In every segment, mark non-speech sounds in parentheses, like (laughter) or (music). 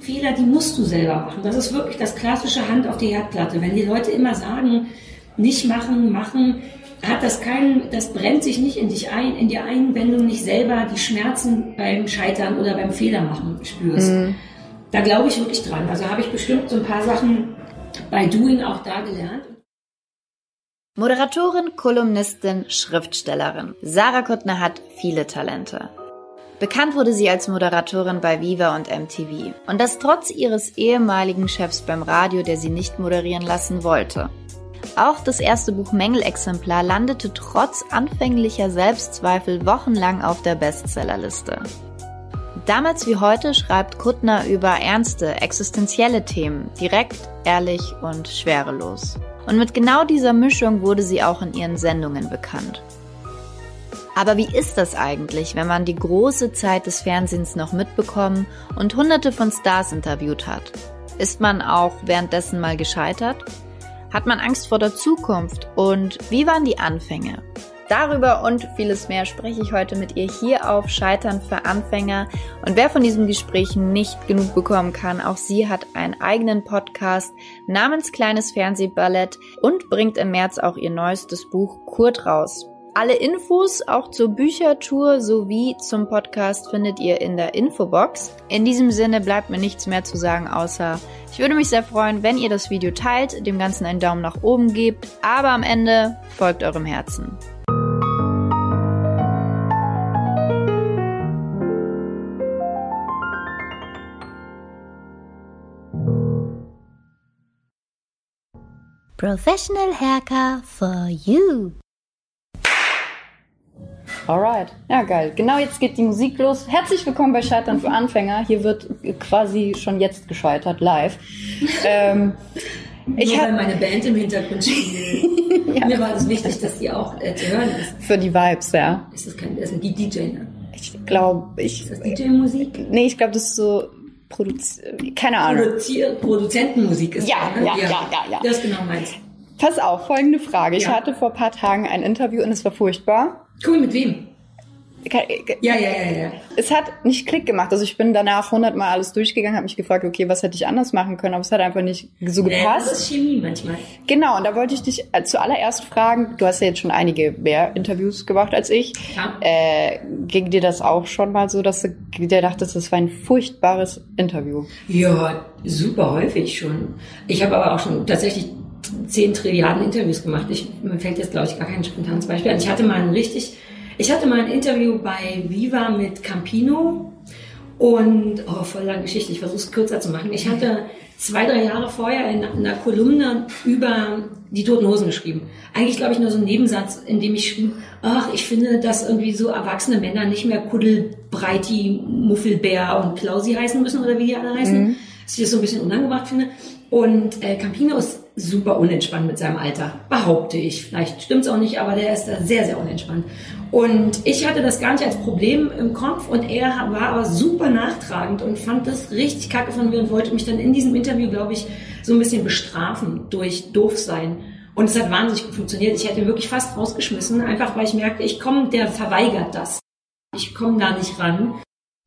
Fehler, die musst du selber machen. Das ist wirklich das klassische Hand auf die Herdplatte. Wenn die Leute immer sagen, nicht machen, machen, hat das keinen, das brennt sich nicht in dich ein, in dir ein, wenn du nicht selber die Schmerzen beim Scheitern oder beim Fehler machen spürst. Mhm. Da glaube ich wirklich dran. Also habe ich bestimmt so ein paar Sachen bei Doing auch da gelernt. Moderatorin, Kolumnistin, Schriftstellerin. Sarah Kuttner hat viele Talente. Bekannt wurde sie als Moderatorin bei Viva und MTV. Und das trotz ihres ehemaligen Chefs beim Radio, der sie nicht moderieren lassen wollte. Auch das erste Buch Mängelexemplar landete trotz anfänglicher Selbstzweifel wochenlang auf der Bestsellerliste. Damals wie heute schreibt Kuttner über ernste, existenzielle Themen, direkt, ehrlich und schwerelos. Und mit genau dieser Mischung wurde sie auch in ihren Sendungen bekannt. Aber wie ist das eigentlich, wenn man die große Zeit des Fernsehens noch mitbekommen und hunderte von Stars interviewt hat? Ist man auch währenddessen mal gescheitert? Hat man Angst vor der Zukunft? Und wie waren die Anfänge? Darüber und vieles mehr spreche ich heute mit ihr hier auf Scheitern für Anfänger. Und wer von diesem Gespräch nicht genug bekommen kann, auch sie hat einen eigenen Podcast namens Kleines Fernsehballett und bringt im März auch ihr neuestes Buch Kurt raus. Alle Infos auch zur Büchertour sowie zum Podcast findet ihr in der Infobox. In diesem Sinne bleibt mir nichts mehr zu sagen, außer ich würde mich sehr freuen, wenn ihr das Video teilt, dem Ganzen einen Daumen nach oben gebt, aber am Ende folgt eurem Herzen. Professional Haircut for you. Alright, ja geil. Genau jetzt geht die Musik los. Herzlich willkommen bei Scheitern für Anfänger. Hier wird quasi schon jetzt gescheitert, live. ähm, (laughs) ich weil meine Band im Hintergrund spielt. (laughs) ja. Mir war es wichtig, dass die auch äh, zu hören ist. Für die Vibes, ja. Ist das kein, das ist ein DJ, ne? Ich glaube, ich... Ist das DJ-Musik? Nee, ich glaube, das ist so Produz keine Ahnung. Produzier Produzentenmusik ist ja, das, ne? ja, ja, ja, ja, ja. Das genau meinst. Pass auf, folgende Frage. Ich ja. hatte vor paar Tagen ein Interview und es war furchtbar. Cool, mit wem? Ja, ja, ja, ja. Es hat nicht Klick gemacht. Also ich bin danach hundertmal alles durchgegangen, habe mich gefragt, okay, was hätte ich anders machen können, aber es hat einfach nicht so gepasst. Nee, das ist Chemie manchmal. Genau, und da wollte ich dich äh, zuallererst fragen, du hast ja jetzt schon einige mehr Interviews gemacht als ich. Ja. Äh, ging dir das auch schon mal so, dass du dir dachtest, das war ein furchtbares Interview? Ja, super häufig schon. Ich habe aber auch schon tatsächlich zehn Trilliarden Interviews gemacht. Ich, mir fällt jetzt, glaube ich, gar kein spontanes Beispiel an. Ich hatte mal ein richtig ich hatte mal ein Interview bei Viva mit Campino und, oh, voll lange Geschichte, ich versuche es kürzer zu machen. Ich hatte zwei, drei Jahre vorher in einer Kolumne über die Toten Hosen geschrieben. Eigentlich, glaube ich, nur so ein Nebensatz, in dem ich schrieb, ach, ich finde, dass irgendwie so erwachsene Männer nicht mehr Kuddel, Breiti, Muffelbär und Klausi heißen müssen oder wie die alle heißen. Mhm. Dass ich das so ein bisschen unangebracht finde. Und äh, Campino ist super unentspannt mit seinem Alter, behaupte ich. Vielleicht stimmt's auch nicht, aber der ist da sehr, sehr unentspannt. Und ich hatte das gar nicht als Problem im Kopf und er war aber super nachtragend und fand das richtig kacke von mir und wollte mich dann in diesem Interview, glaube ich, so ein bisschen bestrafen durch doof sein. Und es hat wahnsinnig gut funktioniert. Ich hätte ihn wirklich fast rausgeschmissen, einfach weil ich merkte, ich komme, der verweigert das. Ich komme da nicht ran.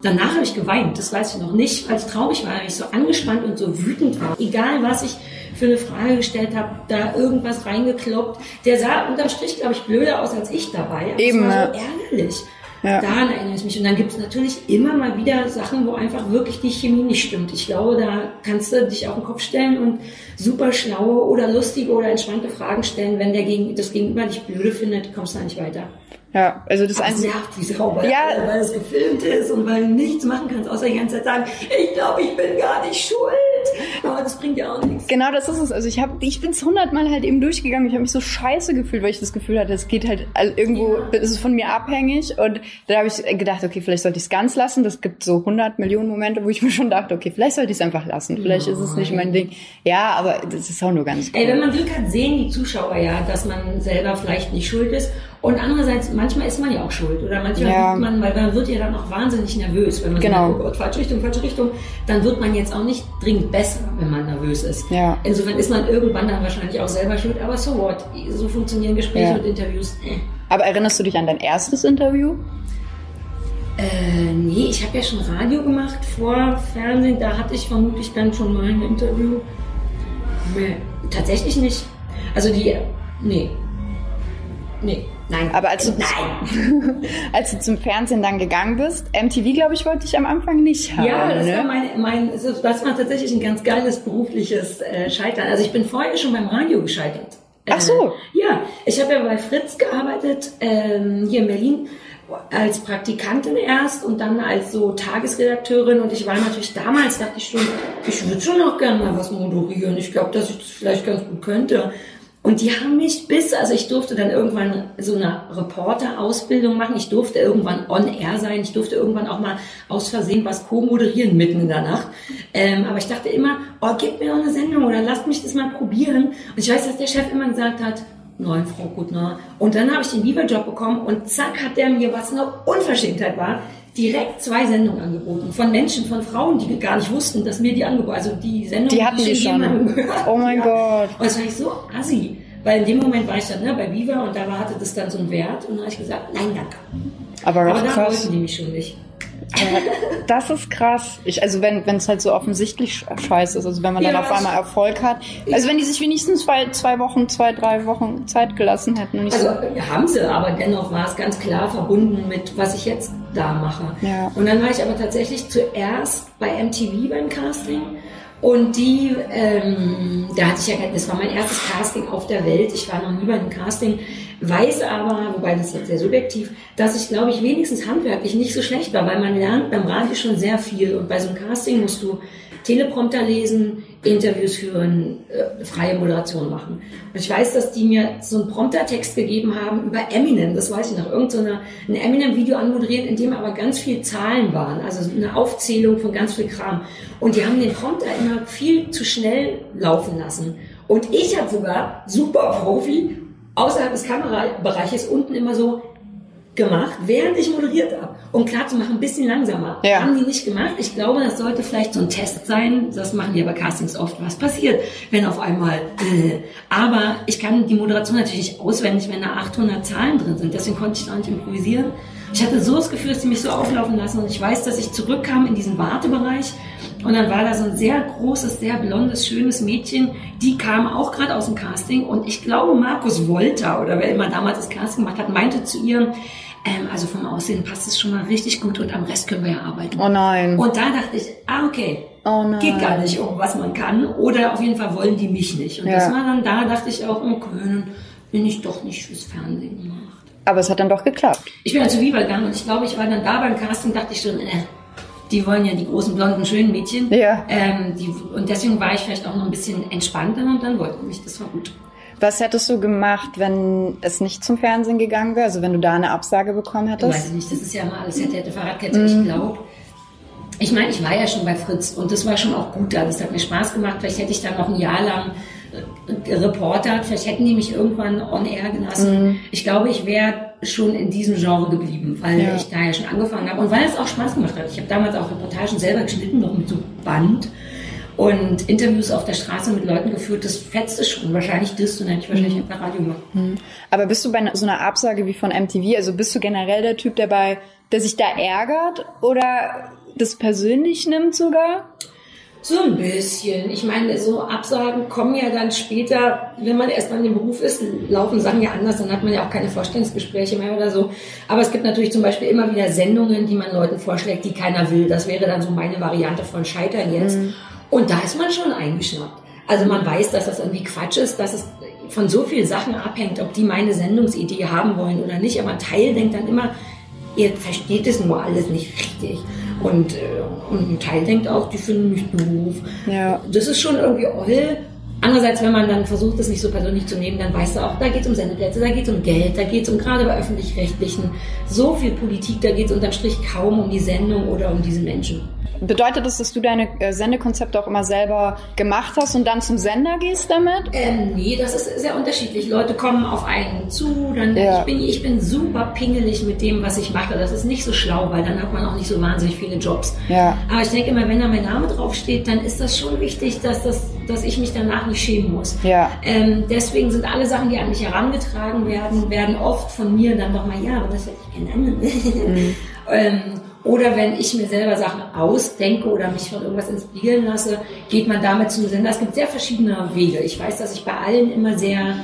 Danach habe ich geweint, das weiß ich noch nicht, weil ich traurig war, weil ich so angespannt und so wütend war. Egal was ich für eine Frage gestellt habe, da irgendwas reingekloppt. Der sah unterm Strich, glaube ich, blöder aus als ich dabei. Aber Eben. Es war so ärgerlich. Ja. Daran erinnere ich mich. Und dann gibt es natürlich immer mal wieder Sachen, wo einfach wirklich die Chemie nicht stimmt. Ich glaube, da kannst du dich auf den Kopf stellen und super schlaue oder lustige oder entspannte Fragen stellen. Wenn der Gegen das Gegenüber dich blöde findet, kommst du da nicht weiter. Ja, also das einzige. nervt wie Sau, weil, ja. weil es gefilmt ist und weil du nichts machen kannst, außer die ganze Zeit sagen, ich glaube, ich bin gar nicht schuld. (laughs) Aber das bringt ja auch nichts. Genau, das ist es. Also ich habe, ich bin es hundertmal halt eben durchgegangen. Ich habe mich so scheiße gefühlt, weil ich das Gefühl hatte, es geht halt also irgendwo, ja. ist es von mir abhängig. Und da habe ich gedacht, okay, vielleicht sollte ich es ganz lassen. Das gibt so 100 Millionen Momente, wo ich mir schon dachte, okay, vielleicht sollte ich es einfach lassen. Vielleicht Nein. ist es nicht mein Ding. Ja, aber das ist auch nur ganz cool. Ey, wenn man Glück hat, sehen die Zuschauer ja, dass man selber vielleicht nicht schuld ist. Und andererseits, manchmal ist man ja auch schuld. Oder manchmal ja. man, weil man wird ja dann auch wahnsinnig nervös, wenn man genau. sagt, oh Gott, falsche Richtung, falsche Richtung. Dann wird man jetzt auch nicht dringend besser, wenn man nervös ist. Ja. Insofern ist man irgendwann dann wahrscheinlich auch selber schuld. Aber so what? So funktionieren Gespräche ja. und Interviews. Aber erinnerst du dich an dein erstes Interview? Äh, nee, ich habe ja schon Radio gemacht vor Fernsehen. Da hatte ich vermutlich dann schon mal ein Interview. Nee, tatsächlich nicht. Also die, nee. Nee, nein. Aber als du, nein. (laughs) als du zum Fernsehen dann gegangen bist, MTV, glaube ich, wollte ich am Anfang nicht haben. Ja, das ne? war mein, mein, das war tatsächlich ein ganz geiles berufliches äh, Scheitern. Also ich bin vorher schon beim Radio gescheitert. Ach so. Äh, ja, ich habe ja bei Fritz gearbeitet, ähm, hier in Berlin als Praktikantin erst und dann als so Tagesredakteurin und ich war natürlich damals, dachte ich schon, ich würde schon auch gerne mal was moderieren. Ich glaube, dass ich das vielleicht ganz gut könnte. Und die haben mich bis, also ich durfte dann irgendwann so eine Reporter-Ausbildung machen. Ich durfte irgendwann on air sein. Ich durfte irgendwann auch mal aus Versehen was co-moderieren mitten in der Nacht. Ähm, aber ich dachte immer, oh, gib mir doch eine Sendung oder lasst mich das mal probieren. Und ich weiß, dass der Chef immer gesagt hat, nein, Frau Gutner. Und dann habe ich den Lieberjob bekommen und zack hat der mir, was eine Unverschämtheit war, direkt zwei Sendungen angeboten. Von Menschen, von Frauen, die gar nicht wussten, dass mir die angeboten Also die Sendung, Die hatten die schon. gehört. Oh mein Gott. Und das war ich so assi. Weil in dem Moment war ich dann ne, bei Viva und da hatte das dann so einen Wert und dann habe ich gesagt, nein, danke. Aber, Aber da krass. wollten die mich schon nicht. Das ist krass. Ich, also wenn es halt so offensichtlich sch- scheiße ist, also wenn man dann Ja, auf einmal Erfolg hat. Also wenn die sich wenigstens zwei, zwei Wochen, zwei, drei Wochen Zeit gelassen hätten Also so. haben sie, aber dennoch war es ganz klar verbunden mit, was ich jetzt da mache. Ja. Und dann war ich aber tatsächlich zuerst bei MTV beim Casting. Und die, ähm, da hatte ich ja, das war mein erstes Casting auf der Welt. Ich war noch nie bei einem Casting, weiß aber, wobei das ist jetzt sehr subjektiv, dass ich, glaube ich, wenigstens handwerklich nicht so schlecht war, weil man lernt beim Radio schon sehr viel. Und bei so einem Casting musst du Teleprompter lesen, Interviews führen, äh, freie Moderation machen. Und ich weiß, dass die mir so einen Promptertext gegeben haben über Eminem, das weiß ich noch, irgend so ein Eminem-Video anmoderiert, in dem aber ganz viel Zahlen waren, also eine Aufzählung von ganz viel Kram. Und die haben den Prompter immer viel zu schnell laufen lassen. Und ich habe sogar, super Profi, außerhalb des Kamerabereiches unten immer so gemacht, während ich moderiert habe. Um klar zu machen, ein bisschen langsamer. Ja. Haben die nicht gemacht. Ich glaube, das sollte vielleicht so ein Test sein. Das machen die bei Castings oft. Was passiert, wenn auf einmal... Äh. Aber ich kann die Moderation natürlich nicht auswendig, wenn da 800 Zahlen drin sind. Deswegen konnte ich da nicht improvisieren. Ich hatte so das Gefühl, dass die mich so auflaufen lassen. Und ich weiß, dass ich zurückkam in diesen Wartebereich. Und dann war da so ein sehr großes, sehr blondes, schönes Mädchen. Die kam auch gerade aus dem Casting. Und ich glaube, Markus Wolter oder wer immer damals das Casting gemacht hat, meinte zu ihr, ähm, also vom Aussehen passt es schon mal richtig gut und am Rest können wir ja arbeiten. Oh nein. Und da dachte ich, ah, okay. Oh nein. Geht gar nicht um, was man kann. Oder auf jeden Fall wollen die mich nicht. Und Ja. das war dann, da dachte ich auch, okay, dann bin ich doch nicht fürs Fernsehen gemacht. Aber es hat dann doch geklappt. Ich bin dann zu Viva gegangen und ich glaube, ich war dann da beim Casting, dachte ich schon, äh, die wollen ja die großen, blonden, schönen Mädchen. Ja. Ähm, die, und deswegen war ich vielleicht auch noch ein bisschen entspannter und dann wollten mich, das war gut. Was hättest du gemacht, wenn es nicht zum Fernsehen gegangen wäre? Also wenn du da eine Absage bekommen Ich hättest? weiß nicht, das ist ja immer alles hätte, hätte, Fahrradkette. Ich glaube, ich meine, ich war ja schon bei Fritz und das war schon auch gut da. Das hat mir Spaß gemacht. Vielleicht hätte ich dann noch ein Jahr lang äh, gereportert. Vielleicht hätten die mich irgendwann on air gelassen. Ich glaube, ich wäre schon in diesem Genre geblieben, weil Ja. ich da ja schon angefangen habe und weil es auch Spaß gemacht hat. Ich habe damals auch Reportagen selber geschnitten, noch mit so Band und Interviews auf der Straße mit Leuten geführt. Das fetzte schon. Wahrscheinlich das und dann hätte ich wahrscheinlich einfach Radio gemacht. Aber bist du bei so einer Absage wie von MTV, also bist du generell der Typ, der bei, der sich da ärgert oder das persönlich nimmt sogar? So ein bisschen. Ich meine, so Absagen kommen ja dann später, wenn man erstmal in dem Beruf ist, laufen Sachen ja anders, dann hat man ja auch keine Vorstellungsgespräche mehr oder so. Aber es gibt natürlich zum Beispiel immer wieder Sendungen, die man Leuten vorschlägt, die keiner will. Das wäre dann so meine Variante von Scheitern jetzt. Und da ist man schon eingeschnappt. Also man weiß, dass das irgendwie Quatsch ist, dass es von so vielen Sachen abhängt, ob die meine Sendungsidee haben wollen oder nicht. Aber ein Teil denkt dann immer, ihr versteht es nur alles nicht richtig. Und, äh, und ein Teil denkt auch, die finden mich doof. Ja. Das ist schon irgendwie oll. Andererseits, wenn man dann versucht, das nicht so persönlich zu nehmen, dann weißt du auch, da geht es um Sendeplätze, da geht es um Geld, da geht es um gerade bei öffentlich-rechtlichen so viel Politik, da geht es unterm Strich kaum um die Sendung oder um diese Menschen. Bedeutet das, dass du deine äh, Sendekonzepte auch immer selber gemacht hast und dann zum Sender gehst damit? Ähm, nee, das ist sehr unterschiedlich. Leute kommen auf einen zu, dann Ja. ich, bin, ich bin super pingelig mit dem, was ich mache. Das ist nicht so schlau, weil dann hat man auch nicht so wahnsinnig viele Jobs. Ja. Aber ich denke immer, wenn da mein Name draufsteht, dann ist das schon wichtig, dass, das, dass ich mich danach nicht schämen muss. Ja. Ähm, deswegen sind alle Sachen, die an mich herangetragen werden, werden oft von mir dann nochmal, ja, aber das hätte ich gerne. (laughs) ähm, Oder wenn ich mir selber Sachen ausdenke oder mich von irgendwas inspirieren lasse, geht man damit zum Sender. Es gibt sehr verschiedene Wege. Ich weiß, dass ich bei allen immer sehr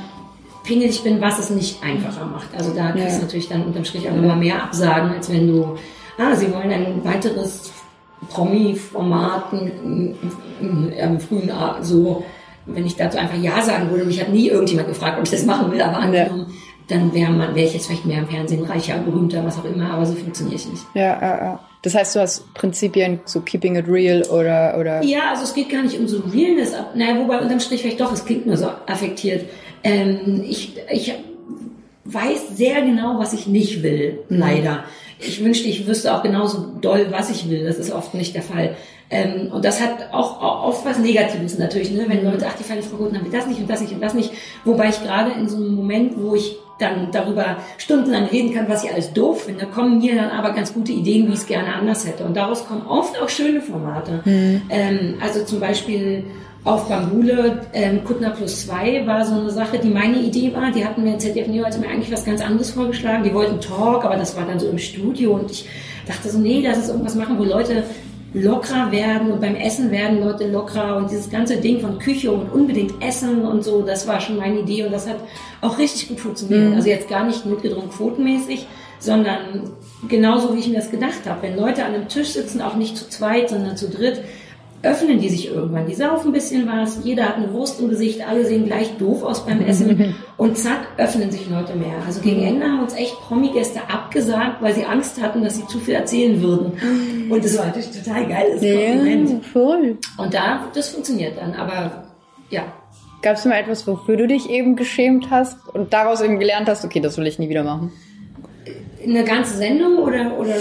pingelig bin, was es nicht einfacher macht. Also da kriegst du natürlich dann unterm Strich auch immer mehr Absagen, als wenn du, ah, sie wollen ein weiteres Promi-Format im frühen A so, wenn ich dazu einfach Ja sagen würde, mich hat nie irgendjemand gefragt, ob ich das machen will, aber angenommen, ja. Dann wäre man, wäre ich jetzt vielleicht mehr im Fernsehen, reicher, berühmter, was auch immer, aber so funktioniert ich nicht. Ja, ja, ja. Das heißt, du hast Prinzipien so keeping it real oder, oder? Ja, also es geht gar nicht um so Realness, naja, wobei unterm Strich vielleicht doch, es klingt nur so affektiert. Ähm, ich, ich weiß sehr genau, was ich nicht will, mhm. leider. Ich wünschte, ich wüsste auch genauso doll, was ich will. Das ist oft nicht der Fall. Ähm, und das hat auch, auch oft was Negatives natürlich, ne? wenn Leute, ach, die fand ich Frau Gutmann will das nicht und das nicht und das nicht. Wobei ich gerade in so einem Moment, wo ich dann darüber stundenlang reden kann, was ich alles doof finde, kommen mir dann aber ganz gute Ideen, wie ich es gerne anders hätte. Und daraus kommen oft auch schöne Formate. Mhm. Ähm, also zum Beispiel auf Bambule, ähm, Kuttner plus zwei war so eine Sache, die meine Idee war. Die hatten mir, ZDF Neo hatte mir eigentlich was ganz anderes vorgeschlagen. Die wollten Talk, aber das war dann so im Studio und ich dachte so, nee, lass uns irgendwas machen, wo Leute lockerer werden und beim Essen werden Leute lockerer und dieses ganze Ding von Küche und unbedingt Essen und so, das war schon meine Idee und das hat auch richtig gut funktioniert. Mhm. Also jetzt gar nicht notgedrungen quotenmäßig, sondern genauso wie ich mir das gedacht habe. Wenn Leute an einem Tisch sitzen, auch nicht zu zweit, sondern zu dritt, öffnen die sich irgendwann. Die saufen ein bisschen was, jeder hat eine Wurst im Gesicht, alle sehen gleich doof aus beim Essen (laughs) und zack, öffnen sich Leute mehr. Also gegen Ende haben uns echt Promi-Gäste abgesagt, weil sie Angst hatten, dass sie zu viel erzählen würden. Und das war natürlich total geiles Kompliment. Ja, voll. Und da, das funktioniert dann, aber ja. Gab es mal etwas, wofür du dich eben geschämt hast und daraus eben gelernt hast, okay, das will ich nie wieder machen? Eine ganze Sendung oder, oder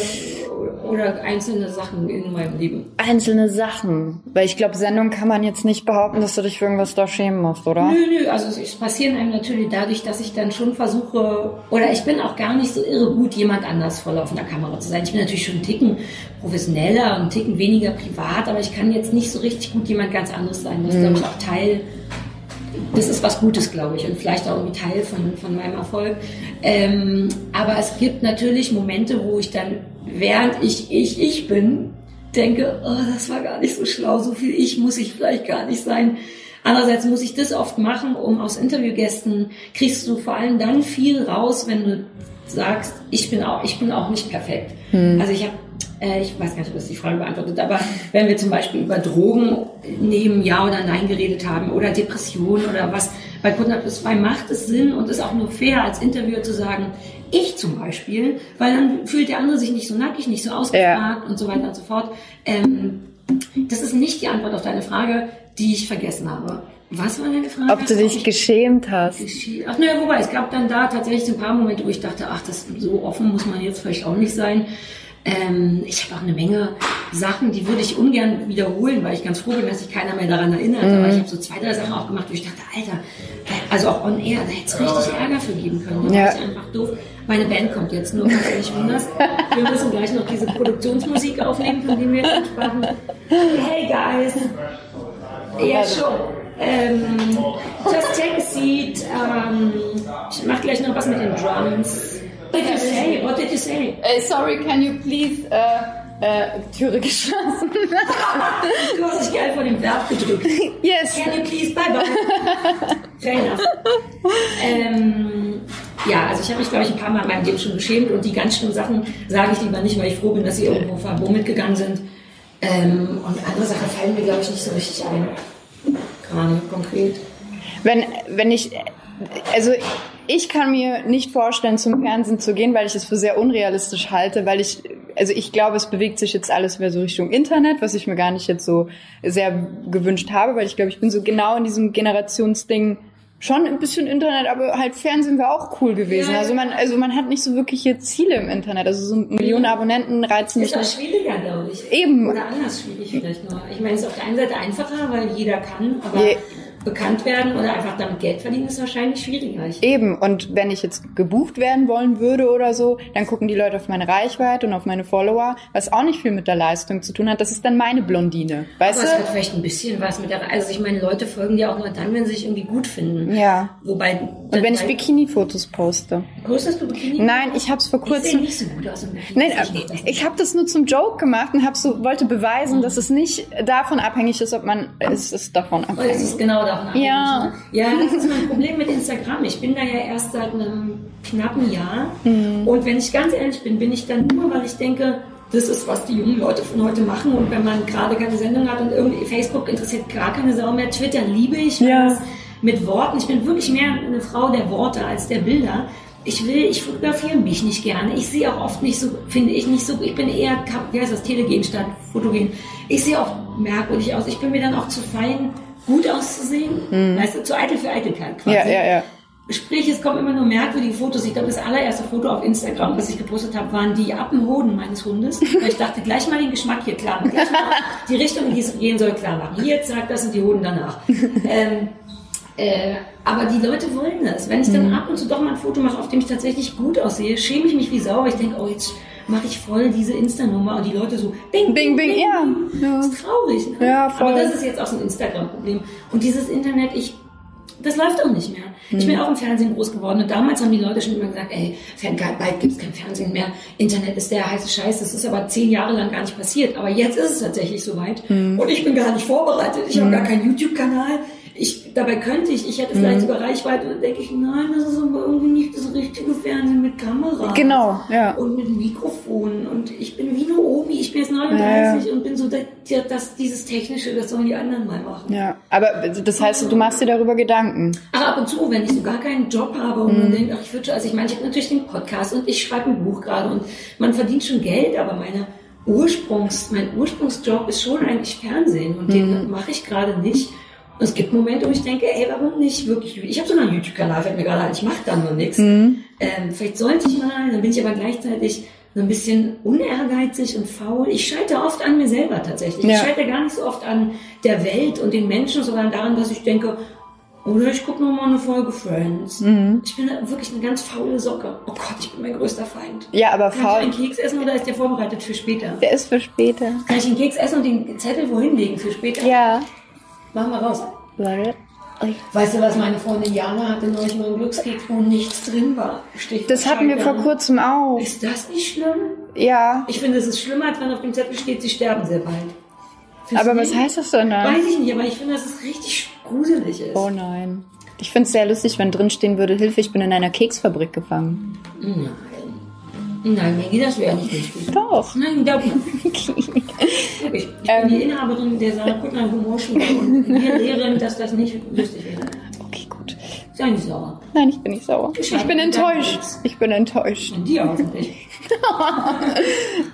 oder einzelne Sachen in meinem Leben? Einzelne Sachen. Weil ich glaube, Sendung kann man jetzt nicht behaupten, dass du dich für irgendwas da schämen musst, oder? Nö, nö. Also es passieren einem natürlich dadurch, dass ich dann schon versuche, oder ich bin auch gar nicht so irre gut, jemand anders vor laufender Kamera zu sein. Ich bin natürlich schon einen Ticken professioneller und einen Ticken weniger privat, aber ich kann jetzt nicht so richtig gut jemand ganz anderes sein. Das ist, glaube ich, auch Teil das ist was Gutes, glaube ich, und vielleicht auch irgendwie Teil von, von meinem Erfolg. Ähm, aber es gibt natürlich Momente, wo ich dann, während ich ich, ich bin, denke, oh, das war gar nicht so schlau, so viel ich muss ich vielleicht gar nicht sein. Andererseits muss ich das oft machen, um aus Interviewgästen kriegst du vor allem dann viel raus, wenn du sagst, ich bin auch, ich bin auch nicht perfekt. Hm. Also ich habe äh, ich weiß gar nicht, ob das die Frage beantwortet, aber wenn wir zum Beispiel über Drogen nehmen, ja oder nein geredet haben oder Depressionen oder was, bei Kunden plus zwei macht es Sinn und ist auch nur fair als Interviewer zu sagen, ich zum Beispiel, weil dann fühlt der andere sich nicht so nackig, nicht so ausgefragt ja. und so weiter und so fort. Ähm, das ist nicht die Antwort auf deine Frage, die ich vergessen habe. Was war deine Frage? Ob du dich geschämt hast. Ach naja, wobei, es gab dann da tatsächlich ein paar Momente, wo ich dachte, ach, das so offen muss man jetzt vielleicht auch nicht sein. Ähm, ich habe auch eine Menge Sachen, die würde ich ungern wiederholen, weil ich ganz froh bin, dass sich keiner mehr daran erinnert. Mhm. Aber ich habe so zwei, drei Sachen auch gemacht, wo ich dachte, Alter, also auch on air, da hätte es richtig Ärger für geben können. Ja. Das ist einfach doof. Meine Band kommt jetzt nur, falls du dich wunderst. Wir müssen gleich noch diese Produktionsmusik aufnehmen, von der wir jetzt sprachen. Hey guys! Ja, schon. Ähm, just take a seat. Ähm, ich mache gleich noch was mit den Drums. What did you say? What did you say? Uh, sorry, can you please... Uh äh, Türe geschlossen. du hast dich geil vor dem Verb gedrückt. Yes. Can you please bye bye? Fair enough. Ähm, ja, also ich habe mich, glaube ich, ein paar Mal in meinem Leben schon geschämt und die ganz schlimmen Sachen sage ich lieber nicht, weil ich froh bin, dass sie irgendwo verbo mitgegangen sind. Ähm, und andere Sachen fallen mir, glaube ich, nicht so richtig ein. Gerade konkret. Wenn, wenn ich, also ich kann mir nicht vorstellen, zum Fernsehen zu gehen, weil ich es für sehr unrealistisch halte, weil ich, also ich glaube, es bewegt sich jetzt alles mehr so Richtung Internet, was ich mir gar nicht jetzt so sehr gewünscht habe, weil ich glaube, ich bin so genau in diesem Generationsding schon ein bisschen Internet, aber halt Fernsehen wäre auch cool gewesen. Ja, also man, also man hat nicht so wirkliche Ziele im Internet. Also so Millionen Abonnenten reizen mich. Ist auch schwieriger, glaube ich. Eben. Oder anders schwierig vielleicht nur. Ich meine, es ist auf der einen Seite einfacher, weil jeder kann, aber. Je bekannt werden oder einfach damit Geld verdienen, ist wahrscheinlich schwieriger. Eben, und wenn ich jetzt gebucht werden wollen würde oder so, dann gucken die Leute auf meine Reichweite und auf meine Follower, was auch nicht viel mit der Leistung zu tun hat. Das ist dann meine Blondine. Weißt aber du? es hat vielleicht ein bisschen was mit der, also ich meine, Leute folgen dir auch nur dann, wenn sie sich irgendwie gut finden. Ja. Wobei. Und wenn ich Bikini-Fotos poste. Postest du Bikini? Nein, ich habe es vor Ich sehe kurzem. nicht so gut aus im Bikini. Nein, Ich ich habe das nur zum Joke gemacht und hab so wollte beweisen, dass es nicht davon abhängig ist, ob man es ist davon Oh, es abhängig. ist genau davon abhängig. Ja. ne? Ja, das ist mein Problem mit Instagram. Ich bin da ja erst seit einem knappen Jahr. Mhm. Und wenn ich ganz ehrlich bin, bin ich dann nur, weil ich denke, das ist, was die jungen Leute von heute machen. Und wenn man gerade keine Sendung hat und irgendwie Facebook interessiert gar keine Sau mehr, Twitter liebe ich. Ja. Mit Worten. Ich bin wirklich mehr eine Frau der Worte als der Bilder. Ich will, ich fotografiere mich nicht gerne. Ich sehe auch oft nicht so, finde ich nicht so, ich bin eher, wie heißt das, telegen statt fotogen. Ich sehe oft merkwürdig aus. Ich bin mir dann auch zu fein, gut auszusehen. Weißt du, zu eitel für Eitelkeit quasi. Mhm. Ja, ja, ja. Sprich, es kommen immer nur merkwürdige Fotos. Ich glaube, das allererste Foto auf Instagram, was ich gepostet habe, waren die Appenhoden meines Hundes. (laughs) Weil ich dachte, gleich mal den Geschmack hier klar machen. Gleich mal die Richtung, in die es gehen soll, klar machen. Jetzt sagt das sind die Hoden danach. (laughs) ähm, äh, aber die Leute wollen das. Wenn ich Mhm. dann ab und zu doch mal ein Foto mache, auf dem ich tatsächlich gut aussehe, schäme ich mich wie sauer. Ich denke, oh, jetzt mache ich voll diese Insta-Nummer und die Leute so, bing, Bing, bing, ja. Ja. Das ist traurig. Ne? Ja, voll. Aber das ist jetzt auch so ein Instagram-Problem. Und dieses Internet, ich, das läuft auch nicht mehr. Ich Hm. bin auch im Fernsehen groß geworden und damals haben die Leute schon immer gesagt, ey, bald gibt's kein Fernsehen mehr. Internet ist der heiße Scheiß. Das ist aber zehn Jahre lang gar nicht passiert. Aber jetzt ist es tatsächlich soweit. Hm. Und ich bin gar nicht vorbereitet. Ich habe gar keinen YouTube-Kanal. Ich, dabei könnte ich, ich hätte vielleicht sogar Reichweite und dann denke ich, nein, das ist aber irgendwie nicht das richtige Fernsehen mit Kamera. Genau, ja. Und mit Mikrofon. Und ich bin wie eine Omi. Ich bin jetzt 39 und bin so, das, das, dieses Technische, das sollen die anderen mal machen. Ja, aber das heißt, du machst dir darüber Gedanken. Ach, ab und zu, wenn ich so gar keinen Job habe und man denkt, ach, ich würde schon, also ich meine, ich habe natürlich den Podcast und ich schreibe ein Buch gerade und man verdient schon Geld, aber meine Ursprungs, mein Ursprungsjob ist schon eigentlich Fernsehen und den mache ich gerade nicht. Und es gibt Momente, wo ich denke, ey, warum nicht wirklich? Ich habe sogar einen YouTube-Kanal, fällt mir gerade ein, ich mache da nur nichts. Ähm, vielleicht sollte ich mal, dann bin ich aber gleichzeitig so ein bisschen unehrgeizig und faul. Ich scheitere oft an mir selber tatsächlich. Ja. Ich scheitere gar nicht so oft an der Welt und den Menschen, sondern daran, dass ich denke, oder ich gucke mal eine Folge Friends. Ich bin wirklich eine ganz faule Socke. Oh Gott, ich bin mein größter Feind. Ja, aber Kann ich einen faul. Keks essen oder ist der vorbereitet für später? Der ist für später. Kann ich einen Keks essen und den Zettel wohin legen für später? Ja. Machen wir raus. Warte. Weißt du, was meine Freundin Jana hatte neulich mal einen Glückskeks, wo nichts drin war? Stichwort Das hatten wir vor kurzem auch. Ist das nicht schlimm? Ja. Ich finde, es ist schlimmer, als wenn auf dem Zettel steht, sie sterben sehr bald. Findest Aber was nicht? heißt das denn dann? Weiß ich nicht, aber ich finde, dass es richtig gruselig ist. Oh nein. Ich finde es sehr lustig, wenn drin stehen würde, Hilfe, ich bin in einer Keksfabrik gefangen. Nein. Nein, Maggie, das wäre nicht lustig. Doch. Nein, glaube (laughs) ich. Ich bin die Inhaberin der Sarah Kuttner Humorschule und wir (laughs) lehren, dass das nicht lustig wäre. Okay, gut. Sei nicht sauer. Nein, ich bin nicht sauer. Ich Schade, bin enttäuscht. Ich bin enttäuscht. Und die hoffentlich. (laughs)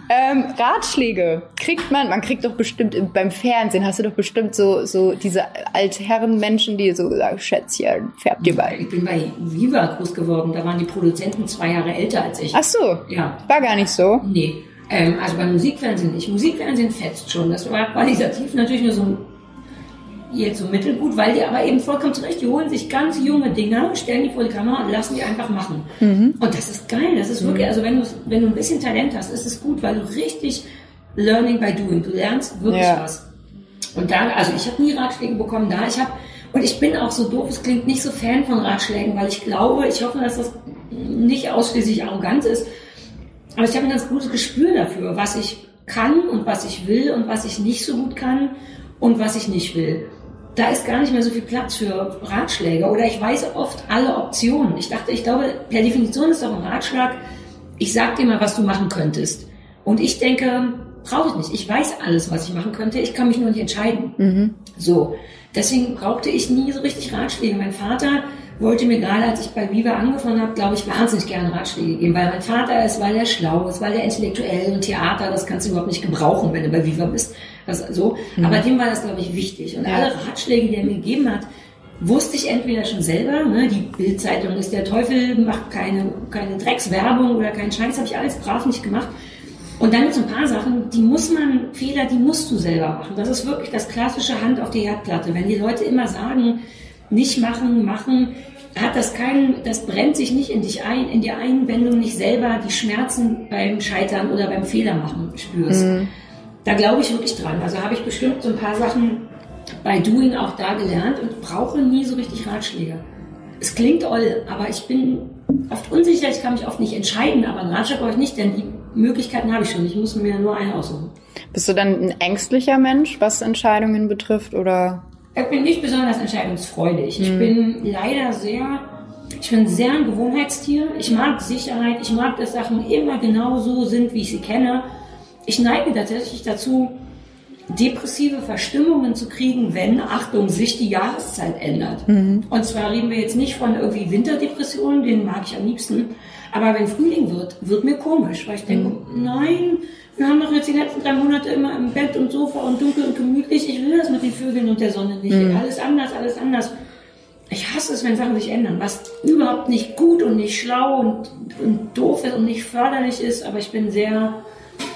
Ähm, Ratschläge kriegt man, man kriegt doch bestimmt im- beim Fernsehen, hast du doch bestimmt so, so diese Altherren-Menschen, die so sagen, Schätzchen, färb dir bei. Ich bin bei Viva groß geworden. Da waren die Produzenten zwei Jahre älter als ich. Ach so. Ja. War gar nicht so. Nee. Ähm, also beim Musikfernsehen nicht. Musikfernsehen fetzt schon. Das war qualitativ natürlich nur so ein jetzt so mittelgut, weil die aber eben vollkommen zurecht, die holen sich ganz junge Dinger, stellen die vor die Kamera und lassen die einfach machen. Und das ist geil, das ist wirklich, also wenn du, wenn du ein bisschen Talent hast, ist es gut, weil du richtig Learning by Doing, du lernst wirklich Ja. was. Und da, also ich habe nie Ratschläge bekommen da, ich habe, und ich bin auch so doof, es klingt nicht so Fan von Ratschlägen, weil ich glaube, ich hoffe, dass das nicht ausschließlich arrogant ist, aber ich habe ein ganz gutes Gespür dafür, was ich kann und was ich will und was ich nicht so gut kann und was ich nicht will. Da ist gar nicht mehr so viel Platz für Ratschläge oder ich weiß oft alle Optionen. Ich dachte, ich glaube, per Definition ist doch ein Ratschlag, ich sag dir mal, was du machen könntest. Und ich denke, brauche ich nicht. Ich weiß alles, was ich machen könnte. Ich kann mich nur nicht entscheiden. So. Deswegen brauchte ich nie so richtig Ratschläge. Mein Vater wollte mir gerade, als ich bei Viva angefangen habe, glaube ich, wahnsinnig gerne Ratschläge geben, weil mein Vater ist, weil er schlau ist, weil er intellektuell und Theater, das kannst du überhaupt nicht gebrauchen, wenn du bei Viva bist. Das, so. Aber dem war das, glaube ich, wichtig. Und Ja. alle Ratschläge, die er mir gegeben hat, wusste ich entweder schon selber, ne, die Bildzeitung ist der Teufel, macht keine, keine Dreckswerbung oder keinen Scheiß, habe ich alles brav nicht gemacht. Und dann gibt es ein paar Sachen, die muss man, Fehler, die musst du selber machen. Das ist wirklich das klassische Hand auf die Herdplatte. Wenn die Leute immer sagen, nicht machen, machen, hat das keinen, das brennt sich nicht in dich ein, in dir ein, wenn du nicht selber die Schmerzen beim Scheitern oder beim Fehler machen spürst. Mhm. Da glaube ich wirklich dran. Also habe ich bestimmt so ein paar Sachen bei Doing auch da gelernt und brauche nie so richtig Ratschläge. Es klingt toll, aber ich bin oft unsicher, ich kann mich oft nicht entscheiden, aber einen Ratschlag brauche ich nicht, denn die Möglichkeiten habe ich schon. Ich muss mir nur einen aussuchen. Bist du dann ein ängstlicher Mensch, was Entscheidungen betrifft, oder? Ich bin nicht besonders entscheidungsfreudig. Ich hm. bin leider sehr, ich bin sehr ein Gewohnheitstier. Ich mag Sicherheit. Ich mag, dass Sachen immer genau so sind, wie ich sie kenne. Ich neige tatsächlich dazu, depressive Verstimmungen zu kriegen, wenn, Achtung, sich die Jahreszeit ändert. Mhm. Und zwar reden wir jetzt nicht von irgendwie Winterdepressionen, den mag ich am liebsten, aber wenn Frühling wird, wird mir komisch, weil ich denke, mhm. nein, wir haben doch jetzt die letzten drei Monate immer im Bett und Sofa und dunkel und gemütlich. Ich will das mit den Vögeln und der Sonne nicht. Mhm. Alles anders, alles anders. Ich hasse es, wenn Sachen sich ändern, was überhaupt nicht gut und nicht schlau und, und doof ist und nicht förderlich ist, aber ich bin sehr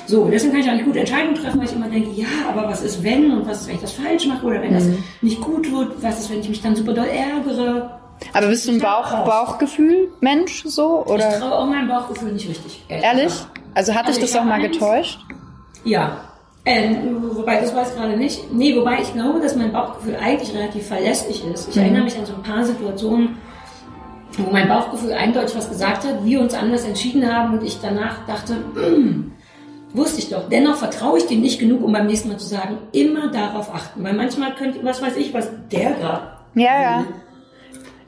so, deswegen kann ich auch nicht gute Entscheidungen treffen, weil ich immer denke, ja, aber was ist wenn und was ist, wenn ich das falsch mache oder wenn mhm. das nicht gut wird, was ist, wenn ich mich dann super doll ärgere. Aber bist du ein Bauch, Bauchgefühl-Mensch so? Oder? Ich traue auch meinem Bauchgefühl nicht richtig. Ehrlich? Also hat also dich das auch mal getäuscht? Ja. Ähm, wobei, das weiß ich gerade nicht. Nee, wobei ich glaube, dass mein Bauchgefühl eigentlich relativ verlässlich ist. Ich mhm. erinnere mich an so ein paar Situationen, wo mein Bauchgefühl eindeutig was gesagt hat, wir uns anders entschieden haben und ich danach dachte, mm, (clears throat) Wusste ich doch. Dennoch vertraue ich dem nicht genug, um beim nächsten Mal zu sagen, immer darauf achten. Weil manchmal könnte, was weiß ich, was der gerade. Ja, ja.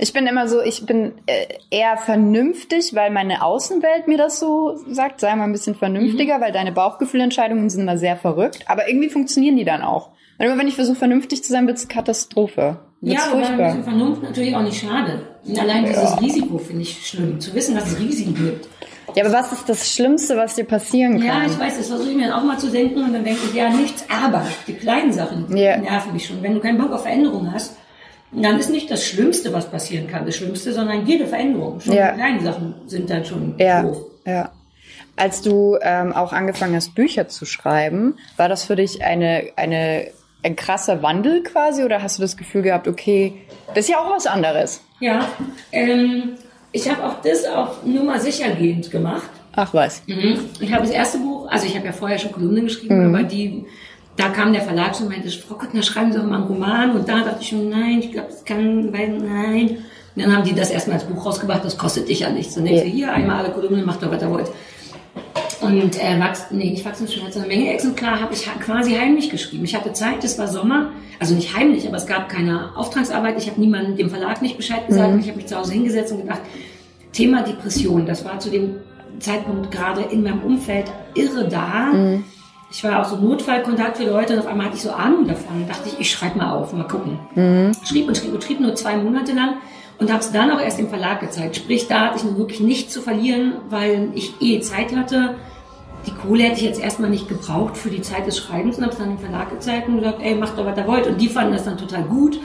Ich bin immer so, ich bin äh, eher vernünftig, weil meine Außenwelt mir das so sagt. Sei mal ein bisschen vernünftiger, mhm. weil deine Bauchgefühlentscheidungen sind immer sehr verrückt. Aber irgendwie funktionieren die dann auch. Und immer wenn ich versuche, vernünftig zu sein, wird es Katastrophe. Wird's ja, aber ein bisschen Vernunft natürlich auch nicht schade. Und allein ja. dieses Risiko finde ich schlimm. Zu wissen, dass es Risiken gibt. Ja, aber was ist das Schlimmste, was dir passieren kann? Ja, ich weiß, das versuche ich mir auch mal zu denken und dann denke ich, ja, nichts, aber die kleinen Sachen yeah. nerven mich schon. Wenn du keinen Bock auf Veränderung hast, dann ist nicht das Schlimmste, was passieren kann, das Schlimmste, sondern jede Veränderung. Schon ja. die kleinen Sachen sind dann schon ja. doof. Ja. Als du ähm, auch angefangen hast, Bücher zu schreiben, war das für dich eine, eine, ein krasser Wandel quasi oder hast du das Gefühl gehabt, okay, das ist ja auch was anderes? Ja, ähm, ich habe auch das auf Nummer sichergehend gemacht. Ach was. Mhm. Ich habe das erste Buch, also ich habe ja vorher schon Kolumnen geschrieben, mhm. aber die, da kam der Verlag schon und meinte, Frau Kottner, schreiben Sie doch mal einen Roman. Und da dachte ich schon, nein, ich glaube, das kann, weil, nein. Und dann haben die das erstmal als Buch rausgebracht, das kostet dich ja nichts. Und ich ja. hier, einmal alle Kolumnen, macht doch, was ihr wollt. Und äh, Wachs, nee, nicht Wachstumsschmerz, sondern Menge Exemplar habe ich quasi heimlich geschrieben. Ich hatte Zeit, es war Sommer, also nicht heimlich, aber es gab keine Auftragsarbeit. Ich habe niemandem dem Verlag nicht Bescheid gesagt. Mhm. Ich habe mich zu Hause hingesetzt und gedacht, Thema Depression, das war zu dem Zeitpunkt gerade in meinem Umfeld irre da. Mhm. Ich war auch so Notfallkontakt für Leute und auf einmal hatte ich so Ahnung davon. Und dachte ich, ich schreibe mal auf, mal gucken. Mhm. Schrieb und schrieb und schrieb nur zwei Monate lang und habe es dann auch erst im Verlag gezeigt. Sprich, da hatte ich nun wirklich nichts zu verlieren, weil ich eh Zeit hatte. Die Kohle hätte ich jetzt erstmal nicht gebraucht für die Zeit des Schreibens und habe es dann im Verlag gezeigt und gesagt, ey, macht doch, was ihr wollt. Und die fanden das dann total gut.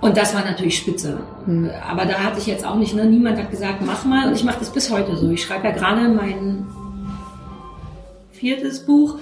Und das war natürlich spitze. Mhm. Aber da hatte ich jetzt auch nicht, ne, niemand hat gesagt, mach mal. Und ich mache das bis heute so. Ich schreibe ja gerade mein viertes Buch.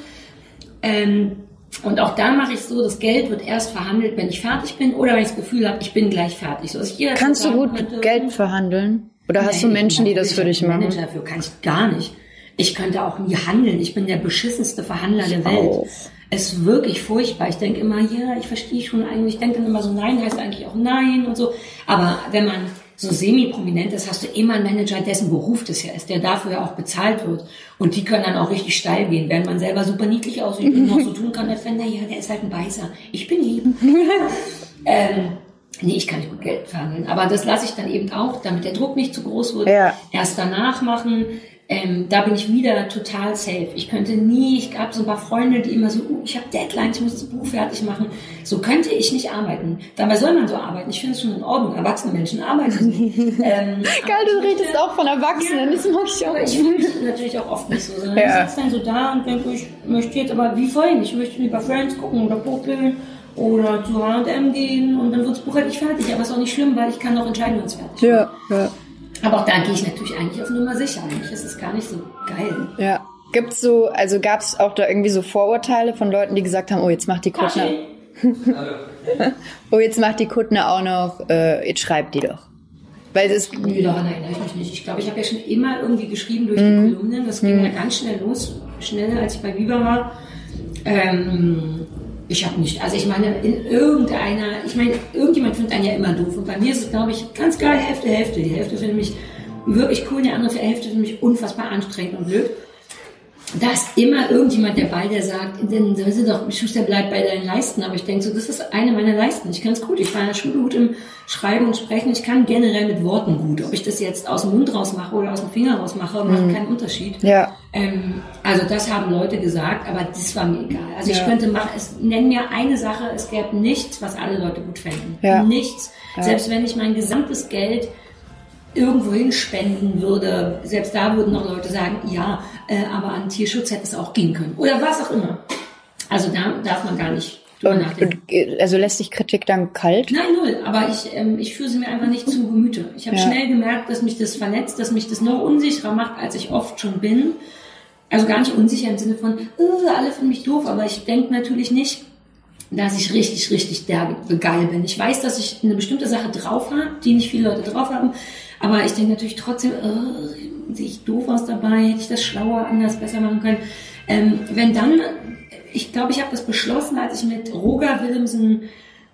Ähm, und auch da mache ich so, das Geld wird erst verhandelt, wenn ich fertig bin oder wenn ich das Gefühl habe, ich bin gleich fertig. So, Kannst du gut könnte, Geld verhandeln? Oder hast nee, du Menschen, die das für dich machen? Manager dafür kann ich gar nicht. Ich könnte auch nie handeln. Ich bin der beschissenste Verhandler der Welt. Auch. Es ist wirklich furchtbar. Ich denke immer, ja, ich verstehe schon eigentlich. Ich denke dann immer so, nein heißt eigentlich auch nein und so. Aber wenn man so semi-prominent ist, hast du immer einen Manager, dessen Beruf das ja ist, der dafür ja auch bezahlt wird. Und die können dann auch richtig steil gehen, während man selber super niedlich aussieht und noch so tun kann, als wenn, naja, der ist halt ein Beißer. Ich bin lieb. (laughs) ähm, nee, ich kann nicht gut Geld verhandeln. Aber das lasse ich dann eben auch, damit der Druck nicht zu groß wird. Ja. Erst danach machen. Ähm, da bin ich wieder total safe. Ich könnte nie, ich gab so ein paar Freunde, die immer so, uh, ich habe Deadline, ich muss das Buch fertig machen. So könnte ich nicht arbeiten. Dabei soll man so arbeiten. Ich finde es schon in Ordnung. Erwachsene Menschen arbeiten. (laughs) ähm, Geil, du redest auch von Erwachsenen, ja, das mag ich auch. Ich fühle mich natürlich auch oft nicht so. Sondern ja. Ich sitze dann so da und denke, ich möchte jetzt aber wie vorhin, ich möchte lieber Friends gucken oder popeln oder zu H&M gehen und dann wird das Buch halt nicht fertig. Aber es ist auch nicht schlimm, weil ich kann noch entscheiden, wenn es fertig Ja, ja. Aber auch da gehe ich natürlich eigentlich auf Nummer sicher. Eigentlich ist es gar nicht so geil. Ja. Gibt's so, also gab es auch da irgendwie so Vorurteile von Leuten, die gesagt haben, oh, jetzt macht die Kuttner. (laughs) oh, jetzt macht die Kuttner auch noch, äh, jetzt schreibt die doch. Weil das nee, daran erinnere ich mich nicht. Ich glaube, ich habe ja schon immer irgendwie geschrieben durch mm. die Kolumnen. Das ging mm. ja ganz schnell los, schneller als ich bei Viva war. Ähm, ich habe nicht, also ich meine, in irgendeiner, ich meine, irgendjemand findet einen ja immer doof. Und bei mir ist es, glaube ich, ganz klar Hälfte, Hälfte. Die Hälfte findet mich wirklich cool, die andere Hälfte findet mich unfassbar anstrengend und blöd da ist immer irgendjemand dabei, der sagt, denn das ist doch, Schuster bleibt bei deinen Leisten. Aber ich denke so, das ist eine meiner Leisten. Ich kann es gut. Ich war in der Schule gut im Schreiben und Sprechen. Ich kann generell mit Worten gut. Ob ich das jetzt aus dem Mund raus mache oder aus dem Finger raus mache, macht mhm. keinen Unterschied. Ja. Ähm, also das haben Leute gesagt, aber das war mir egal. Also ja. ich könnte machen, es nennen mir eine Sache, es gäbe nichts, was alle Leute gut fänden. Ja. Nichts. Ja. Selbst wenn ich mein gesamtes Geld irgendwohin spenden würde, selbst da würden noch Leute sagen, ja, äh, aber an Tierschutz hätte es auch gehen können. Oder was auch immer. Also da darf man gar nicht und, und, also lässt sich Kritik dann kalt? Nein, null. Aber ich, ähm, ich führe sie mir einfach nicht zu Gemüte. Ich habe ja. schnell gemerkt, dass mich das vernetzt, dass mich das noch unsicherer macht, als ich oft schon bin. Also gar nicht unsicher im Sinne von, äh, alle finden mich doof, aber ich denke natürlich nicht, dass ich richtig, richtig derbe geil bin. Ich weiß, dass ich eine bestimmte Sache drauf habe, die nicht viele Leute drauf haben. Aber ich denke natürlich trotzdem, äh, sehe ich doof aus dabei, hätte ich das schlauer, anders, besser machen können. Ähm, wenn dann, ich glaube, ich habe das beschlossen, als ich mit Roger Willemsen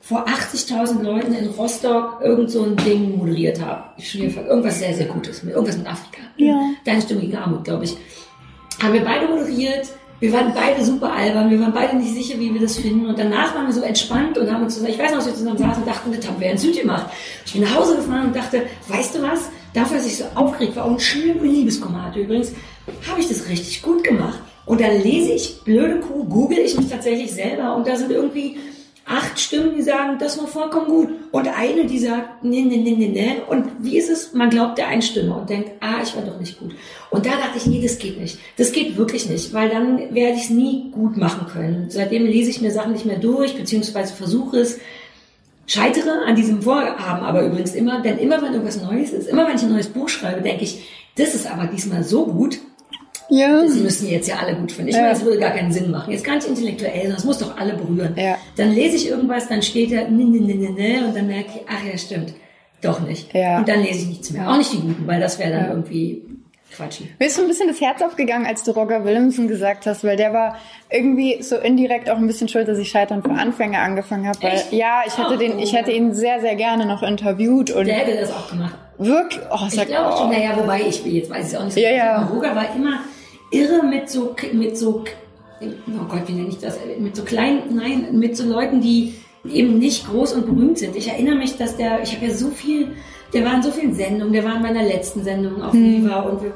vor 80.000 Leuten in Rostock irgend so ein Ding moderiert habe. Ich irgendwas sehr, sehr Gutes, irgendwas mit Afrika. Ja. Deine Stimme gegen Armut, glaube ich. Haben wir beide moderiert wir waren beide super albern, wir waren beide nicht sicher, wie wir das finden. Und danach waren wir so entspannt und haben uns zusammen, ich weiß noch, dass wir zusammen saßen und dachten, das haben wir in Süd gemacht. Ich bin nach Hause gefahren und dachte, weißt du was? Dafür, dass ich so aufgeregt war und schlimme Liebeskummer hatte übrigens, habe ich das richtig gut gemacht. Und dann lese ich blöde Kuh, google ich mich tatsächlich selber und da sind irgendwie acht Stimmen, die sagen, das war vollkommen gut. Und eine, die sagt, nee, nee, nee, nee, nee. Und wie ist es? Man glaubt der einen Stimme und denkt, ah, ich war doch nicht gut. Und da dachte ich, nee, das geht nicht. Das geht wirklich nicht, weil dann werde ich es nie gut machen können. Seitdem lese ich mir Sachen nicht mehr durch, beziehungsweise versuche es, scheitere an diesem Vorhaben aber übrigens immer, denn immer wenn irgendwas Neues ist, immer wenn ich ein neues Buch schreibe, denke ich, das ist aber diesmal so gut, ja. Sie müssen jetzt ja alle gut finden. Ich ja. meine, das würde gar keinen Sinn machen. Jetzt gar nicht intellektuell, das muss doch alle berühren. Ja. Dann lese ich irgendwas, dann steht da, ne, ne, ne, ne, ne, und dann merke ich, ach ja, stimmt. Doch nicht. Ja. Und dann lese ich nichts mehr. Auch nicht die guten, weil das wäre dann ja. irgendwie Quatsch. Mir ist so ein bisschen das Herz aufgegangen, als du Roger Williamson gesagt hast, weil der war irgendwie so indirekt auch ein bisschen schuld, dass ich Scheitern für Anfänger angefangen habe. Weil, Echt? ja, ich hätte oh, den, ich hätte ihn sehr, sehr gerne noch interviewt und. Der hätte das auch gemacht. Wirklich? Oh, ich glaube oh. schon, naja, wobei ich jetzt weiß ich auch nicht. Ja, ja. Roger war immer irre mit so, mit so, oh Gott, wie nenne ich das, mit so kleinen, nein, mit so Leuten, die eben nicht groß und berühmt sind. Ich erinnere mich, dass der, ich habe ja so viel, der war in so vielen Sendungen, der war in meiner letzten Sendung auf hm. Viva und wir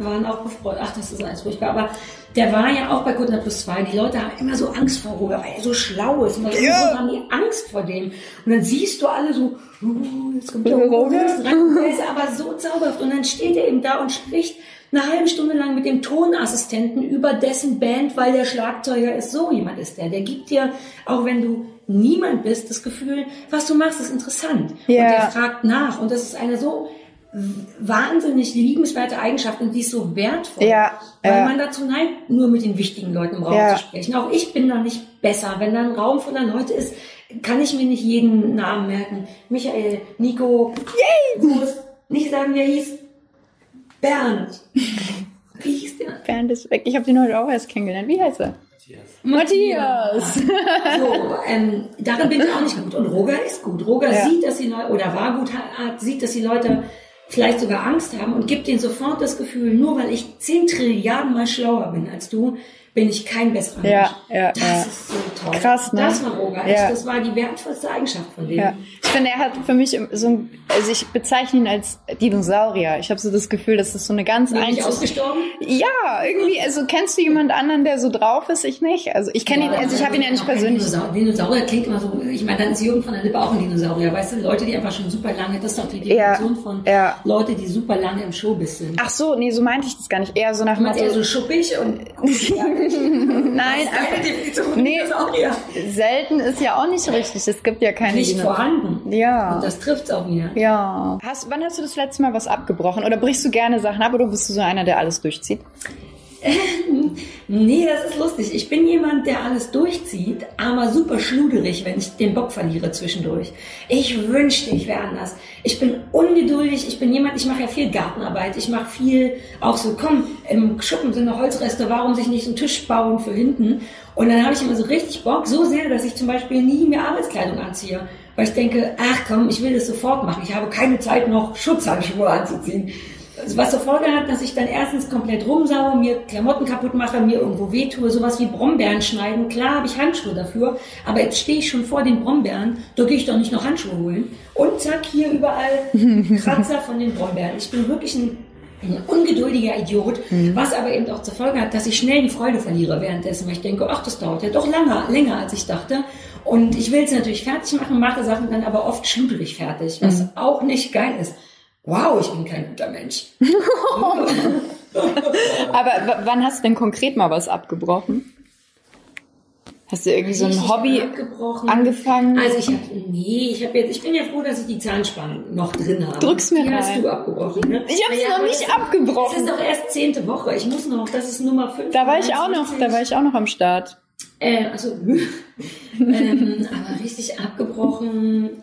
waren auch befreundet. Ach, das ist alles furchtbar. Aber der war ja auch bei Kuttner Plus 2. Die Leute haben immer so Angst vor Roger, weil er so schlau ist. Und dann ja. haben die Angst vor dem. Und dann siehst du alle so, uh, jetzt kommt der Roger. Der ist aber so zauberhaft. Und dann steht er eben da und spricht eine halbe Stunde lang mit dem Tonassistenten über dessen Band, weil der Schlagzeuger ist. So jemand ist der. Der gibt dir, auch wenn du niemand bist, das Gefühl, was du machst, ist interessant. Ja. Und der fragt nach. Und das ist eine so wahnsinnig liebenswerte Eigenschaft und die ist so wertvoll, ja, weil ja. man dazu neigt, nur mit den wichtigen Leuten im Raum ja. zu sprechen. Auch ich bin da nicht besser. Wenn da ein Raum voller Leute ist, kann ich mir nicht jeden Namen merken. Michael, Nico, Yay! nicht sagen, wie er hieß. Bernd. Wie hieß der? Bernd ist weg. Ich habe den heute auch erst kennengelernt. Wie heißt er? Matthias. Matthias. So, ähm, darin bin ich auch nicht gut. Und Roger ist gut. Roger ja. sieht, dass die Leute, oder war gut, hat, sieht, dass die Leute vielleicht sogar Angst haben und gibt ihnen sofort das Gefühl, nur weil ich zehn Trilliarden mal schlauer bin als du, bin ich kein besserer Mensch. Ja, ja, das ja. ist so toll. Krass, ne? Das war Roger. Ja. Das war die wertvollste Eigenschaft von dem. Ja. Ich finde, er hat für mich so ein, also ich bezeichne ihn als Dinosaurier. Ich habe so das Gefühl, dass das so eine ganz einzige... ausgestorben? Ja, irgendwie, also kennst du jemand anderen, der so drauf ist? Ich nicht. Also ich kenne ja, ihn, also ich habe ihn ja nicht persönlich. Dinosaurier. Dinosaurier klingt immer so, ich meine, dann ist Jürgen von der Lippe auch ein Dinosaurier. Weißt du, Leute, die einfach schon super lange, das ist doch die Definition von Leute, die super lange im Showbiz sind. Ach so, nee, so meinte ich das gar nicht. Eher so nach... Du meinst eher so schuppig und... (laughs) (laughs) Nein, Nein, nee, selten ist ja auch nicht richtig. Es gibt ja keine. Nicht Dino vorhanden. Ja. Und das trifft auch wieder. Ja. Hast, wann hast du das letzte Mal was abgebrochen? Oder brichst du gerne Sachen ab oder bist du so einer, der alles durchzieht? (laughs) nee, das ist lustig. Ich bin jemand, der alles durchzieht, aber super schluderig, wenn ich den Bock verliere zwischendurch. Ich wünschte, ich wäre anders. Ich bin ungeduldig. Ich bin jemand, ich mache ja viel Gartenarbeit. Ich mache viel auch so, komm, im Schuppen sind noch Holzreste, warum sich nicht einen Tisch bauen für hinten? Und dann habe ich immer so richtig Bock, so sehr, dass ich zum Beispiel nie mehr Arbeitskleidung anziehe. Weil ich denke, ach komm, ich will das sofort machen. Ich habe keine Zeit noch Schutzhandschuhe anzuziehen was zur Folge hat, dass ich dann erstens komplett rumsaue, mir Klamotten kaputt mache, mir irgendwo wehtue, sowas wie Brombeeren schneiden. Klar habe ich Handschuhe dafür, aber jetzt stehe ich schon vor den Brombeeren, da gehe ich doch nicht noch Handschuhe holen. Und zack, hier überall (laughs) Kratzer von den Brombeeren. Ich bin wirklich ein, ein ungeduldiger Idiot, mhm. was aber eben auch zur Folge hat, dass ich schnell die Freude verliere währenddessen, weil ich denke, ach, das dauert ja doch länger, länger als ich dachte. Und ich will es natürlich fertig machen, mache Sachen dann aber oft schluderig fertig, was mhm. auch nicht geil ist wow, ich bin kein guter Mensch. (laughs) Aber wann hast du denn konkret mal was abgebrochen? Hast du irgendwie so ein Hobby angefangen? Also ich habe nee, ich habe jetzt, ich bin ja froh, dass ich die Zahnspangen noch drin habe. Drück's mir die rein. hast du abgebrochen, ne? Ich habe sie ja, noch nicht abgebrochen. Das ist doch erst zehnte Woche. Ich muss noch, das ist Nummer fünf. Da war ich auch noch, da war ich auch noch am Start. Äh, also, (laughs) ähm, aber richtig abgebrochen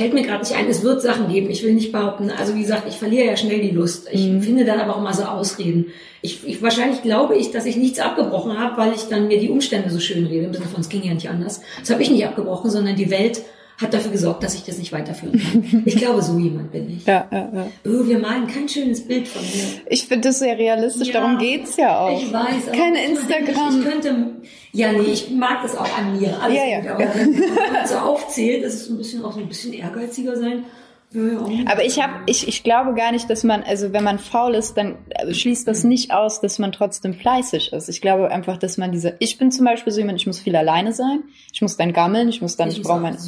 fällt mir gerade nicht ein. Es wird Sachen geben. Ich will nicht behaupten. Also wie gesagt, ich verliere ja schnell die Lust. Ich mhm. finde dann aber auch immer so Ausreden. Ich, ich wahrscheinlich glaube ich, dass ich nichts abgebrochen habe, weil ich dann mir die Umstände so schön rede. Im Sinne von, es ging ja nicht anders. Das habe ich nicht abgebrochen, sondern die Welt hat dafür gesorgt, dass ich das nicht weiterführen kann. (laughs) Ich glaube, so jemand bin ich. Ja, ja, ja. Oh, wir malen kein schönes Bild von mir. Ich finde das sehr realistisch, ja, darum geht's ja auch. Ich weiß. Keine Instagram. Ich, ich, könnte, ja, nee, ich mag das auch an mir. Alles ja, ja. Gut, aber wenn man so aufzählt, es ein bisschen auch so ein bisschen ehrgeiziger sein aber ich habe, ich, ich glaube gar nicht, dass man, also wenn man faul ist, dann schließt das nicht aus, dass man trotzdem fleißig ist. Ich glaube einfach, dass man diese, ich bin zum Beispiel so jemand, ich muss viel alleine sein, ich muss dann gammeln, ich muss dann, ich, ich brauche mein,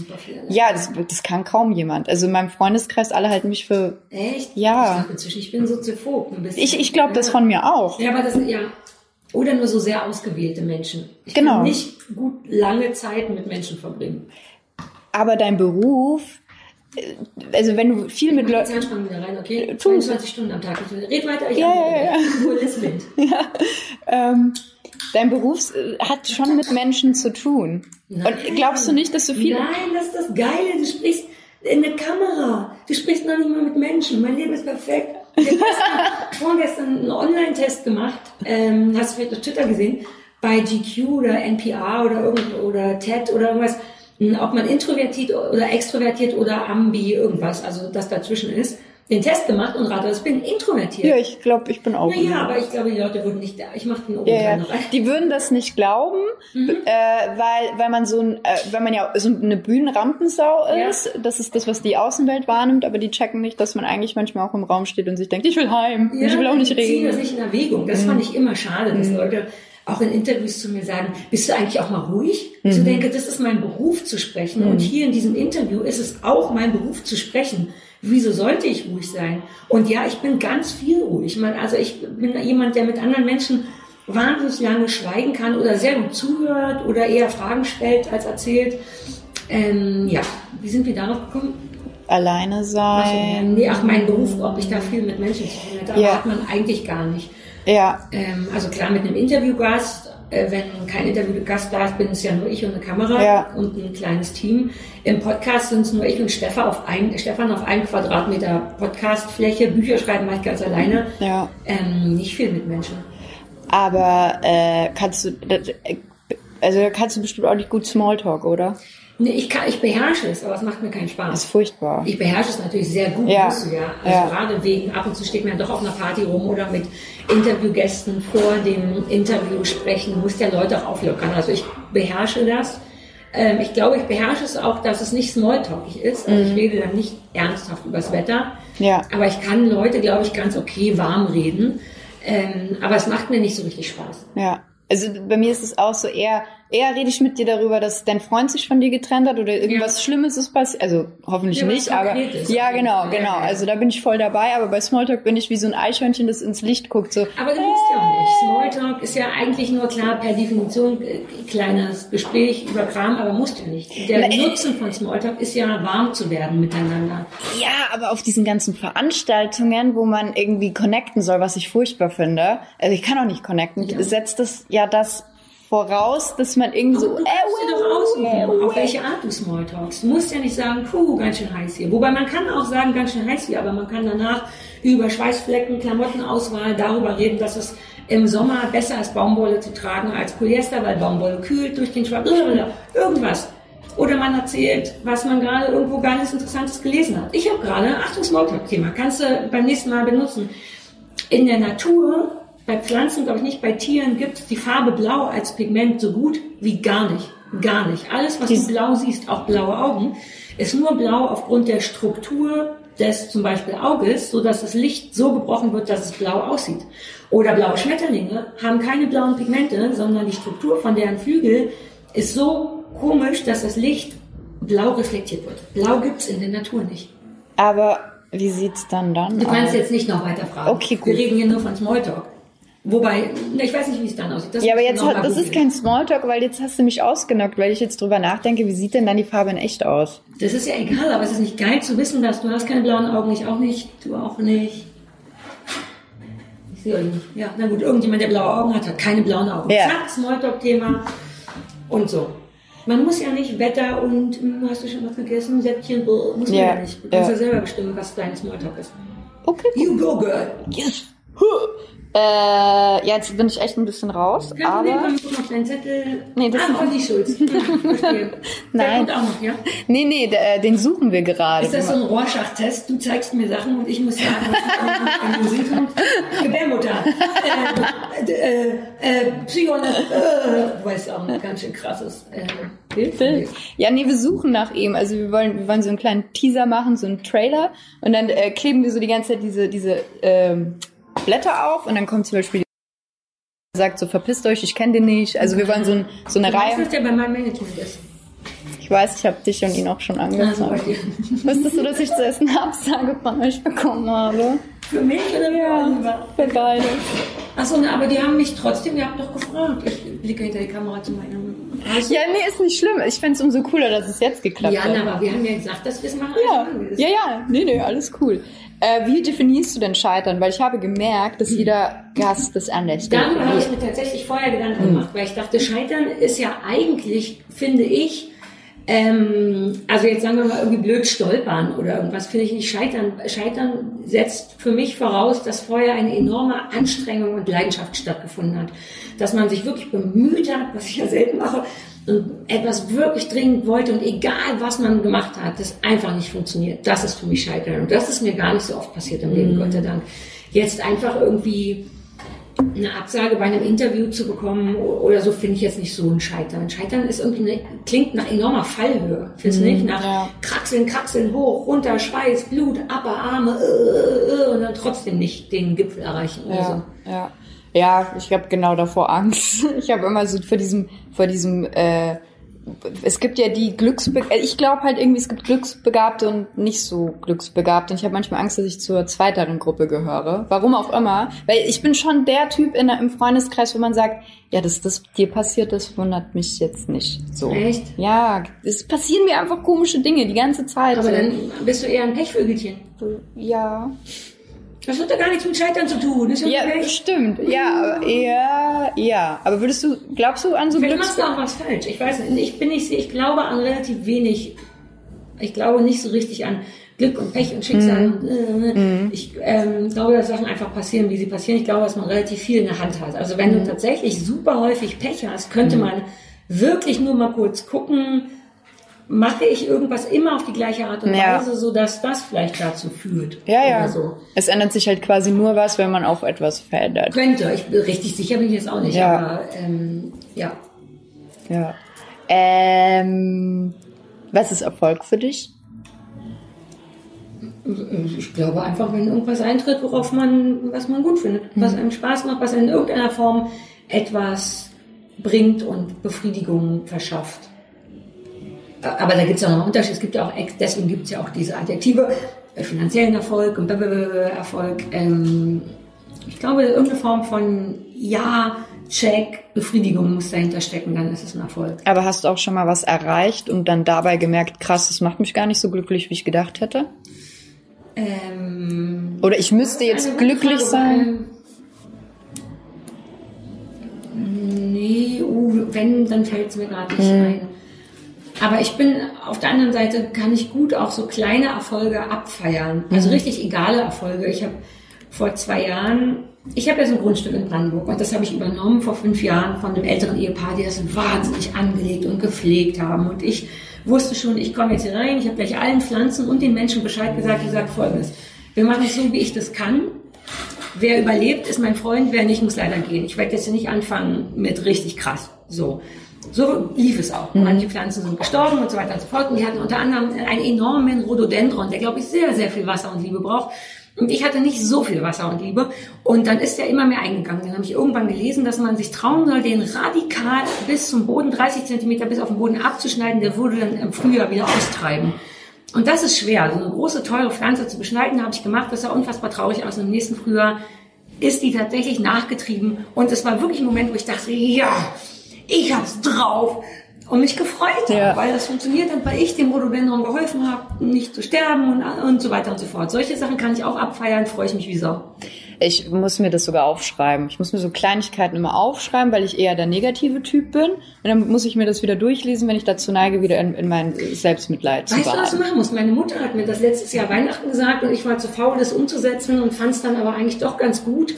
ja, das, das kann kaum jemand. Also in meinem Freundeskreis alle halten mich für, echt? Ja. Ich, ich bin soziophob ein bisschen. Ich, ich glaube das von mir auch. Ja, aber das, ja. Oder nur so sehr ausgewählte Menschen. Ich genau. kann nicht gut lange Zeit mit Menschen verbringen. Aber dein Beruf, also wenn du viel mit Leuten... Zahnspangen wieder rein, okay? 22 Stunden am Tag. Red weiter, ich ja, ja, ja. (laughs) ja. Ähm, dein Beruf äh, hat schon mit Menschen zu tun. Nein. Und glaubst du nicht, dass du viel... Nein, das ist das Geile. Du sprichst in der Kamera. Du sprichst noch nicht mal mit Menschen. Mein Leben ist perfekt. Ich habe (laughs) vorgestern einen Online-Test gemacht. Ähm, hast du vielleicht auf Twitter gesehen? Bei GQ oder NPR oder irgend oder TED oder irgendwas ob man introvertiert oder extrovertiert oder ambi irgendwas, also das dazwischen ist, den Test gemacht und rate, ich bin introvertiert. Ja, ich glaube, ich bin auch. Ja, aber ich glaube, die Leute würden nicht, ich mache den oben ja, ja. Die würden das nicht glauben, mhm. äh, weil, weil man so ein, äh, weil man ja so eine Bühnenrampensau ist. Ja. Das ist das, was die Außenwelt wahrnimmt, aber die checken nicht, dass man eigentlich manchmal auch im Raum steht und sich denkt, ich will heim, ja, ich will auch nicht reden. Ziehen das nicht in Erwägung. Das mhm. fand ich immer schade, dass mhm. Leute auch in Interviews zu mir sagen, bist du eigentlich auch mal ruhig? Mhm. Ich denke, das ist mein Beruf zu sprechen. Mhm. Und hier in diesem Interview ist es auch mein Beruf zu sprechen. Wieso sollte ich ruhig sein? Und ja, ich bin ganz viel ruhig. Meine, also ich bin jemand, der mit anderen Menschen wahnsinnig lange schweigen kann oder sehr gut zuhört oder eher Fragen stellt als erzählt. Ähm, ja, wie sind wir darauf gekommen? Alleine sein. Ach, nee, ach, mein Beruf, ob ich da viel mit Menschen zu tun hätte, ja. hat man eigentlich gar nicht. Ja. Ähm, also klar mit einem Interviewgast. Äh, wenn kein Interviewgast da ist, bin es ja nur ich und eine Kamera ja. und ein kleines Team. Im Podcast sind es nur ich und Stefan auf ein, Stefan auf einen Quadratmeter Podcastfläche. Bücher schreiben mache ich ganz alleine. Ja. Ähm, nicht viel mit Menschen. Aber äh, kannst du, äh, also kannst du bestimmt auch nicht gut Smalltalk, oder? Nee, ich, kann, ich beherrsche es, aber es macht mir keinen Spaß. Das ist furchtbar. Ich beherrsche es natürlich sehr gut, ja. musst du ja. Also ja. gerade wegen, ab und zu steht man ja doch auf einer Party rum oder mit Interviewgästen vor dem Interview sprechen, musst ja Leute auch auflockern. Also ich beherrsche das. Ähm, ich glaube, ich beherrsche es auch, dass es nicht smalltalkig ist. Also mhm. ich rede dann nicht ernsthaft übers Wetter. Ja. Aber ich kann Leute, glaube ich, ganz okay warm reden. Ähm, aber es macht mir nicht so richtig Spaß. Ja. Also bei mir ist es auch so eher, eher rede ich mit dir darüber, dass dein Freund sich von dir getrennt hat oder irgendwas Ja. Schlimmes ist passiert. Also hoffentlich Ja, nicht, aber ja, genau, genau. Also da bin ich voll dabei, aber bei Smalltalk bin ich wie so ein Eichhörnchen, das ins Licht guckt. So, Aber du musst ja auch nicht. Smalltalk ist ja eigentlich nur klar per Definition äh, kleines Gespräch über Kram, aber musst ja nicht. Der Na, äh, Nutzen von Smalltalk ist ja warm zu werden miteinander. Ja, aber auf diesen ganzen Veranstaltungen, wo man irgendwie connecten soll, was ich furchtbar finde, also ich kann auch nicht connecten, Ja. setzt das ja das voraus, dass man irgendwie so, Du äh, dir doch aussuchen, äh, auf welche Art du Smalltalkst. Du musst ja nicht sagen, puh, ganz schön heiß hier. Wobei man kann auch sagen, ganz schön heiß hier, aber man kann danach über Schweißflecken, Klamottenauswahl darüber reden, dass es im Sommer besser ist, Baumwolle zu tragen als Polyester, weil Baumwolle kühlt durch den Schweiß. Irgendwas. Oder man erzählt, was man gerade irgendwo gar nichts Interessantes gelesen hat. Ich habe gerade, Achtung, Smalltalk-Thema, kannst du beim nächsten Mal benutzen. In der Natur, bei Pflanzen, glaube ich nicht, bei Tieren gibt es die Farbe Blau als Pigment so gut wie gar nicht. Gar nicht. Alles, was Dies- du blau siehst, auch blaue Augen, ist nur blau aufgrund der Struktur des zum Beispiel Auges, so dass das Licht so gebrochen wird, dass es blau aussieht. Oder blaue Schmetterlinge haben keine blauen Pigmente, sondern die Struktur von deren Flügel ist so komisch, dass das Licht blau reflektiert wird. Blau gibt's in der Natur nicht. Aber wie sieht's dann dann Du kannst aus? jetzt nicht noch weiter fragen. Okay, gut. Wir reden hier nur von Smalltalk. Wobei, na, ich weiß nicht, wie es dann aussieht. Das Ja, aber jetzt hat, das ist kein Smalltalk, weil jetzt hast du mich ausgenockt, weil ich jetzt drüber nachdenke, wie sieht denn dann die Farbe in echt aus? Das ist ja egal, aber es ist nicht geil zu wissen, dass du hast keine blauen Augen, ich auch nicht, du auch nicht. Ich sehe euch nicht. Ja, na gut, irgendjemand, der blaue Augen hat, hat keine blauen Augen. Ja. Zack, Smalltalk-Thema und so. Man muss ja nicht Wetter und hm, hast du schon was gegessen, Säppchen, muss man Ja, ja, nicht. Du kannst ja. ja selber bestimmen, was dein Smalltalk ist. Okay. You go, girl. Yes. Huh. Äh, ja, jetzt bin ich echt ein bisschen raus, Kein Problem, aber... komm, guck deinen Zettel. Nee, das ah, Olli Schulz. (laughs) Verstehe. Der Nein. kommt auch noch, ja? Nee, nee, der, äh, den suchen wir gerade. Ist das so ein Rorschach-Test? Du zeigst mir Sachen und ich muss sagen, was in Musik kommt. Gebärmutter. Äh, äh, äh, Psychon, äh, weiß auch ein ganz schön krasses äh, Bild. dir. Ja, nee, wir suchen nach ihm. Also wir wollen, wir wollen so einen kleinen Teaser machen, so einen Trailer. Und dann äh, kleben wir so die ganze Zeit diese, diese ähm, Blätter auf und dann kommt zum Beispiel sagt so, verpisst euch, ich kenne den nicht. Also wir wollen so, ein, so eine Du weißt, Reihe. dass der bei meinem Management ist. Ich weiß, ich habe dich und ihn auch schon Also angefangen. dir. Wusstest du, dass ich zuerst eine Absage von euch bekommen habe? Für mich oder für Ja, Oliver? für beide. Achso, aber die haben mich trotzdem, ihr habt doch gefragt. Ich blicke hinter die Kamera zu meinem. Ja, nee, ist nicht schlimm. Ich find's umso cooler, dass es jetzt geklappt Ja, hat. na, aber wir haben ja gesagt, dass wir es machen. Ja, also ja, ja, nee, nee, alles cool. Äh, wie definierst du denn Scheitern? Weil ich habe gemerkt, dass jeder Gast das anders Darüber habe ich mir tatsächlich vorher Gedanken Hm. gemacht, weil ich dachte, Scheitern ist ja eigentlich, finde ich, ähm, also jetzt sagen wir mal irgendwie blöd stolpern oder irgendwas, finde ich nicht Scheitern. Scheitern setzt für mich voraus, dass vorher eine enorme Anstrengung und Leidenschaft stattgefunden hat. Dass man sich wirklich bemüht hat, was ich ja selten mache, etwas wirklich dringend wollte und egal was man gemacht hat, das einfach nicht funktioniert. Das ist für mich Scheitern. Und das ist mir gar nicht so oft passiert im. Leben, Gott sei Dank. Jetzt einfach irgendwie eine Absage bei einem Interview zu bekommen oder so finde ich jetzt nicht so ein Scheitern. Scheitern ist irgendwie eine, klingt nach enormer Fallhöhe, findest du nicht? Nach ja. Kraxeln, Kraxeln, hoch, runter, Schweiß, Blut, Upper Arme äh, äh, äh, und dann trotzdem nicht den Gipfel erreichen oder so. Ja, ja. Ich habe genau davor Angst. (laughs) Ich habe immer so vor diesem, vor diesem, äh, es gibt ja die Glücksbe ich glaube halt irgendwie, es gibt Glücksbegabte und nicht so Glücksbegabte. Und ich habe manchmal Angst, dass ich zur zweiteren Gruppe gehöre. Warum auch immer. Weil ich bin schon der Typ in im Freundeskreis, wo man sagt, ja, dass das dir passiert, das wundert mich jetzt nicht so. Echt? Ja, es passieren mir einfach komische Dinge die ganze Zeit. Aber dann bist du eher ein Pechvögelchen. ja. Das hat doch gar nichts mit Scheitern zu tun. Das Ja, Pech. stimmt. Ja, ja, ja. Aber würdest du, glaubst du an so Vielleicht Glücks... machst du auch was falsch. Ich weiß nicht. Ich bin nicht, ich glaube an relativ wenig. Ich glaube nicht so richtig an Glück und Pech und Schicksal. Mhm. Äh, äh. Ich ähm, glaube, dass Sachen einfach passieren, wie sie passieren. Ich glaube, dass man relativ viel in der Hand hat. Also wenn Mhm. du tatsächlich super häufig Pech hast, könnte man wirklich nur mal kurz gucken, mache ich irgendwas immer auf die gleiche Art und Ja. Weise, so dass das vielleicht dazu führt. Ja, ja. So. Es ändert sich halt quasi nur was, wenn man auch etwas verändert. Könnte. Ich bin richtig sicher bin ich jetzt auch nicht. Ja. Aber ähm, ja. Ja. Ähm, was ist Erfolg für dich? Ich glaube einfach, wenn irgendwas eintritt, worauf man, was man gut findet, was einem Spaß macht, was in irgendeiner Form etwas bringt und Befriedigung verschafft. Aber da gibt es ja noch einen Unterschied. Es gibt ja auch, deswegen gibt es ja auch diese Adjektive, äh, finanziellen Erfolg und Erfolg. Ähm, ich glaube, irgendeine Form von Ja, Check, Befriedigung muss dahinter stecken, dann ist es ein Erfolg. Aber hast du auch schon mal was erreicht und dann dabei gemerkt, krass, das macht mich gar nicht so glücklich, wie ich gedacht hätte? Ähm, Oder ich müsste jetzt glücklich Frage, sein? nee, uh, wenn, dann fällt es mir gerade nicht hm. ein. Aber ich bin auf der anderen Seite kann ich gut auch so kleine Erfolge abfeiern. Also mhm. richtig egale Erfolge. Ich habe vor zwei Jahren, ich habe ja so ein Grundstück in Brandenburg und das habe ich übernommen vor fünf Jahren von einem älteren Ehepaar, die das wahnsinnig angelegt und gepflegt haben. Und ich wusste schon, ich komme jetzt hier rein, ich habe gleich allen Pflanzen und den Menschen Bescheid gesagt, ich sage folgendes. Wir machen es so, wie ich das kann. Wer überlebt, ist mein Freund, wer nicht, muss leider gehen. Ich werde jetzt hier nicht anfangen mit richtig krass. So. So lief es auch. Mhm. Manche Pflanzen sind gestorben und so weiter und so fort. Und die hatten unter anderem einen enormen Rhododendron, der, glaube ich, sehr, sehr viel Wasser und Liebe braucht. Und ich hatte nicht so viel Wasser und Liebe. Und dann ist er immer mehr eingegangen. Dann habe ich irgendwann gelesen, dass man sich trauen soll, den radikal bis zum Boden, 30 Zentimeter bis auf den Boden abzuschneiden. Der würde dann im Frühjahr wieder austreiben. Und das ist schwer. So eine große, teure Pflanze zu beschneiden, habe ich gemacht. Das sah unfassbar traurig aus. Und im nächsten Frühjahr ist die tatsächlich nachgetrieben. Und es war wirklich ein Moment, wo ich dachte, ja, ich hab's drauf und mich gefreut ja. habe, weil das funktioniert hat, weil ich dem Rhododendron geholfen habe, nicht zu sterben und, und so weiter und so fort. Solche Sachen kann ich auch abfeiern, freue ich mich wie Sau. Ich muss mir das sogar aufschreiben. Ich muss mir so Kleinigkeiten immer aufschreiben, weil ich eher der negative Typ bin. Und dann muss ich mir das wieder durchlesen, wenn ich dazu neige, wieder in, in mein Selbstmitleid weißt zu Weißt du, was du machen musst? Meine Mutter hat mir das letztes Jahr Weihnachten gesagt und ich war zu faul, das umzusetzen und fand es dann aber eigentlich doch ganz gut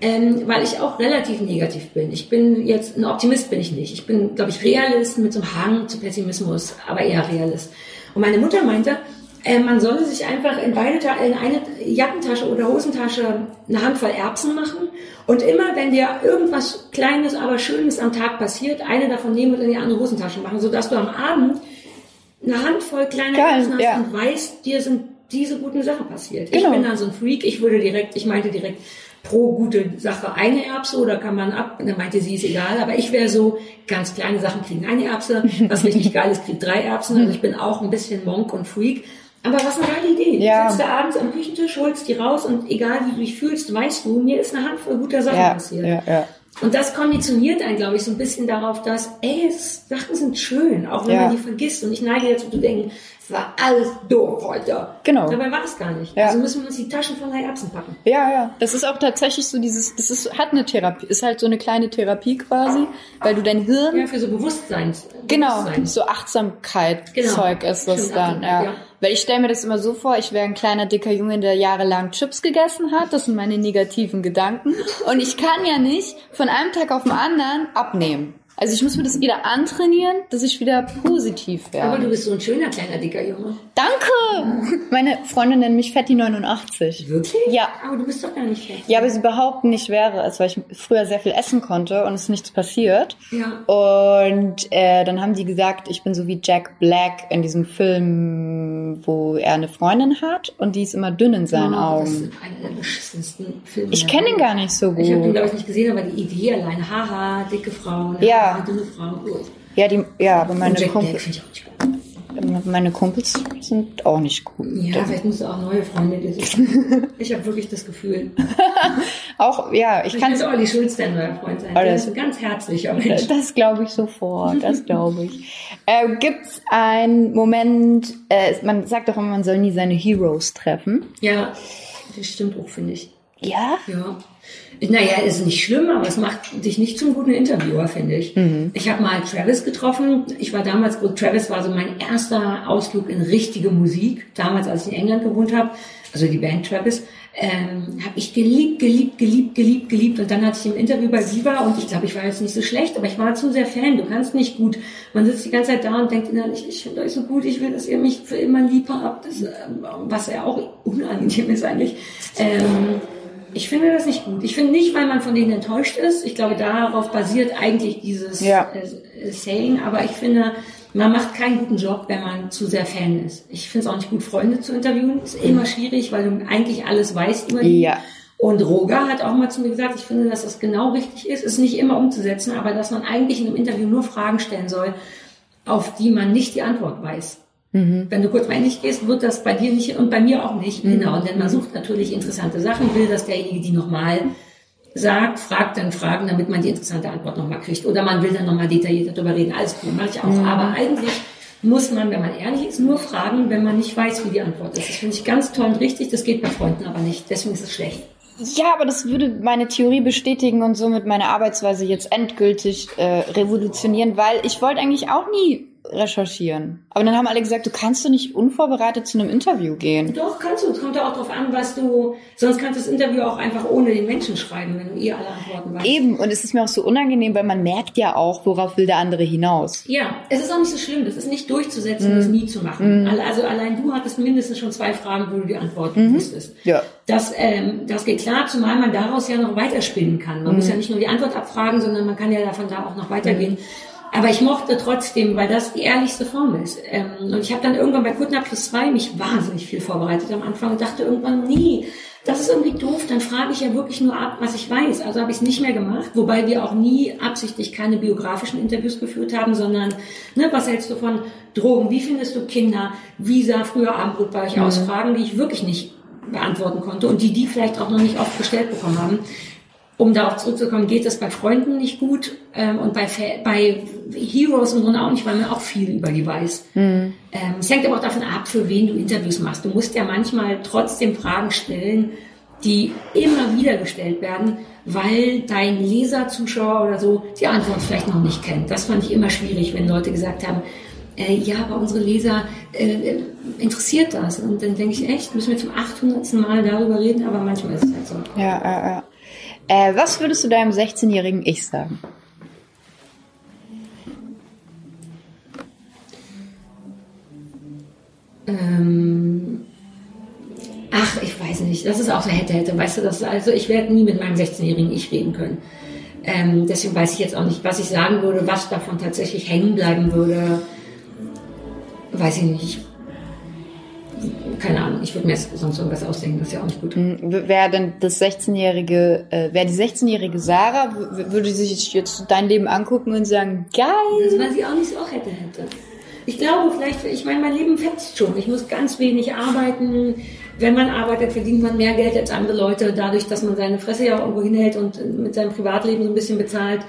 ähm, weil ich auch relativ negativ bin. Ich bin jetzt, ein Optimist bin ich nicht. Ich bin, glaube ich, Realist mit so einem Hang zu Pessimismus, aber eher Realist. Und meine Mutter meinte, äh, man solle sich einfach in beide in eine Jackentasche oder Hosentasche eine Handvoll Erbsen machen und immer, wenn dir irgendwas Kleines, aber Schönes am Tag passiert, eine davon nehmen und in die andere Hosentasche machen, sodass du am Abend eine Handvoll kleiner Erbsen hast ja. und weißt, dir sind diese guten Sachen passiert. Genau. Ich bin dann so ein Freak, ich würde direkt, ich meinte direkt, pro gute Sache eine Erbse oder kann man ab? Und dann meinte sie, ist egal, aber ich wäre so, ganz kleine Sachen kriegen eine Erbse, was richtig geil ist, kriegt drei Erbsen. Also ich bin auch ein bisschen Monk und Freak. Aber was eine geile Idee. Ja. Du sitzt da abends am Küchentisch, holst die raus und egal wie du dich fühlst, weißt du, mir ist eine Handvoll guter Sachen ja, passiert. Ja, ja. Und das konditioniert einen, glaube ich, so ein bisschen darauf, dass, ey, Sachen sind schön, auch wenn ja. man die vergisst. Und ich neige dazu zu denken, es war alles doof heute. Genau. Dabei war es gar nicht. Ja. Also müssen wir uns die Taschen voller Erbsen packen. Ja, ja. Das ist auch tatsächlich so dieses, das ist, hat eine Therapie, ist halt so eine kleine Therapie quasi, weil du dein Hirn. Ja, für so Bewusstseins. Genau. Bewusstsein. So Achtsamkeit genau. Zeug ist das Stimmt, dann, ja. ja. Weil ich stelle mir das immer so vor, ich wäre ein kleiner, dicker Junge, der jahrelang Chips gegessen hat. Das sind meine negativen Gedanken. Und ich kann ja nicht von einem Tag auf den anderen abnehmen. Also ich muss mir das wieder antrainieren, dass ich wieder positiv werde. Aber du bist so ein schöner kleiner dicker Junge. Danke! Meine Freunde nennen mich Fetti 89. Wirklich? Ja. Aber du bist doch gar nicht fett. Ja, aber sie behaupten, ich wäre es, weil ich früher sehr viel essen konnte und es ist nichts passiert. Ja. Und äh, dann haben die gesagt, ich bin so wie Jack Black in diesem Film, wo er eine Freundin hat und die ist immer dünn in seinen oh, Augen. Das ist einer der beschissensten Filme. Ich kenne ihn gar nicht so gut. Ich habe ihn glaube ich nicht gesehen, aber die Idee allein, haha, dicke Frauen. Ja Ja, die, ja, aber meine Kumpels. Meine Kumpels sind auch nicht gut. Ja, vielleicht musst du auch neue Freunde dir suchen. (laughs) ich habe wirklich das Gefühl. (laughs) auch, ja, ich kann. auch die Schulz dein neuer Freund sein. Der ist ein ganz herzlicher Mensch. (laughs) Das glaube ich sofort, das glaube ich. Äh, Gibt es einen Moment, äh, man sagt doch immer, man soll nie seine Heroes treffen. Ja, das stimmt auch, finde ich. Ja? Ja. Naja, ist nicht schlimm, aber es macht dich nicht zum guten Interviewer, finde ich. Mhm. Ich habe mal Travis getroffen. Ich war damals, Travis war so mein erster Ausflug in richtige Musik. Damals, als ich in England gewohnt habe, also die Band Travis, ähm, habe ich geliebt, geliebt, geliebt, geliebt, geliebt. Und dann hatte ich im Interview bei Viva und ich glaube, ich war jetzt nicht so schlecht, aber ich war zu sehr Fan. Du kannst nicht gut. Man sitzt die ganze Zeit da und denkt innerlich, ich finde euch so gut, ich will, dass ihr mich für immer lieb habt. Das, äh, was ja auch unangenehm ist eigentlich. Ähm, ich finde das nicht gut. Ich finde nicht, weil man von denen enttäuscht ist. Ich glaube, darauf basiert eigentlich dieses ja. äh, Saying. Aber ich finde, man macht keinen guten Job, wenn man zu sehr Fan ist. Ich finde es auch nicht gut, Freunde zu interviewen. Ist immer schwierig, weil du eigentlich alles weißt über die. Ja. Und Roger hat auch mal zu mir gesagt, ich finde, dass das genau richtig ist, ist nicht immer umzusetzen, aber dass man eigentlich in einem Interview nur Fragen stellen soll, auf die man nicht die Antwort weiß. Mhm. Wenn du kurz nicht gehst, wird das bei dir nicht und bei mir auch nicht. Mhm. Genau, denn man sucht natürlich interessante Sachen, will, dass derjenige die nochmal sagt, fragt dann Fragen, damit man die interessante Antwort nochmal kriegt. Oder man will dann nochmal detaillierter darüber reden. Alles gut, mache ich auch. Mhm. Aber eigentlich muss man, wenn man ehrlich ist, nur fragen, wenn man nicht weiß, wie die Antwort ist. Das finde ich ganz toll und richtig. Das geht bei Freunden aber nicht. Deswegen ist es schlecht. Ja, aber das würde meine Theorie bestätigen und somit meine Arbeitsweise jetzt endgültig äh, revolutionieren, weil ich wollte eigentlich auch nie recherchieren. Aber dann haben alle gesagt, du kannst du nicht unvorbereitet zu einem Interview gehen. Doch, kannst du. Es kommt ja auch darauf an, was du. Sonst kannst du das Interview auch einfach ohne den Menschen schreiben, wenn du ihr alle Antworten weißt. Eben, und es ist mir auch so unangenehm, weil man merkt ja auch, worauf will der andere hinaus. Ja, es ist auch nicht so schlimm. Das ist nicht durchzusetzen, mm. das nie zu machen. Mm. Also allein du hattest mindestens schon zwei Fragen, wo du die Antworten mm wusstest. Ja. Das, ähm, das geht klar, zumal man daraus ja noch weiterspinnen kann. Man mm. muss ja nicht nur die Antwort abfragen, sondern man kann ja davon da auch noch weitergehen. Aber ich mochte trotzdem, weil das die ehrlichste Form ist. Ähm, und ich habe dann irgendwann bei Kuttner Plus 2 mich wahnsinnig viel vorbereitet am Anfang und dachte irgendwann, nee, das ist irgendwie doof, dann frage ich ja wirklich nur ab, was ich weiß. Also habe ich es nicht mehr gemacht, wobei wir auch nie absichtlich keine biografischen Interviews geführt haben, sondern ne, was hältst du von Drogen? Wie findest du Kinder? Wie sah früher Abendbrot bei euch aus? Mhm. Fragen, die ich wirklich nicht beantworten konnte und die die vielleicht auch noch nicht oft gestellt bekommen haben um darauf zurückzukommen, geht das bei Freunden nicht gut ähm, und bei, bei Heroes im Grunde auch nicht, weil man auch viel über die weiß. Mhm. Ähm, es hängt aber auch davon ab, für wen du Interviews machst. Du musst ja manchmal trotzdem Fragen stellen, die immer wieder gestellt werden, weil dein Leser, Zuschauer oder so die Antwort vielleicht noch nicht kennt. Das fand ich immer schwierig, wenn Leute gesagt haben, äh, ja, aber unsere Leser äh, interessiert das. Und dann denke ich, echt, müssen wir zum 800. Mal darüber reden, aber manchmal ist es halt so. Ja, ja, ja. Äh, was würdest du deinem 16-jährigen Ich sagen? Ähm, ach, ich weiß nicht. Das ist auch so hätte, hätte. Weißt du, das also ich werde nie mit meinem 16-jährigen Ich reden können. Ähm, deswegen weiß ich jetzt auch nicht, was ich sagen würde, was davon tatsächlich hängen bleiben würde. Weiß ich nicht keine Ahnung, ich würde mir jetzt sonst irgendwas ausdenken, das ist ja auch nicht gut. Hm, wäre denn das 16-jährige, äh, wäre die 16-jährige Sarah, würde sie sich jetzt dein Leben angucken und sagen, geil? Das weiß ich auch nicht so auch hätte, hätte. Ich glaube vielleicht, ich meine, mein Leben fetzt schon. Ich muss ganz wenig arbeiten. Wenn man arbeitet, verdient man mehr Geld als andere Leute, dadurch, dass man seine Fresse ja irgendwo hinhält und mit seinem Privatleben so ein bisschen bezahlt.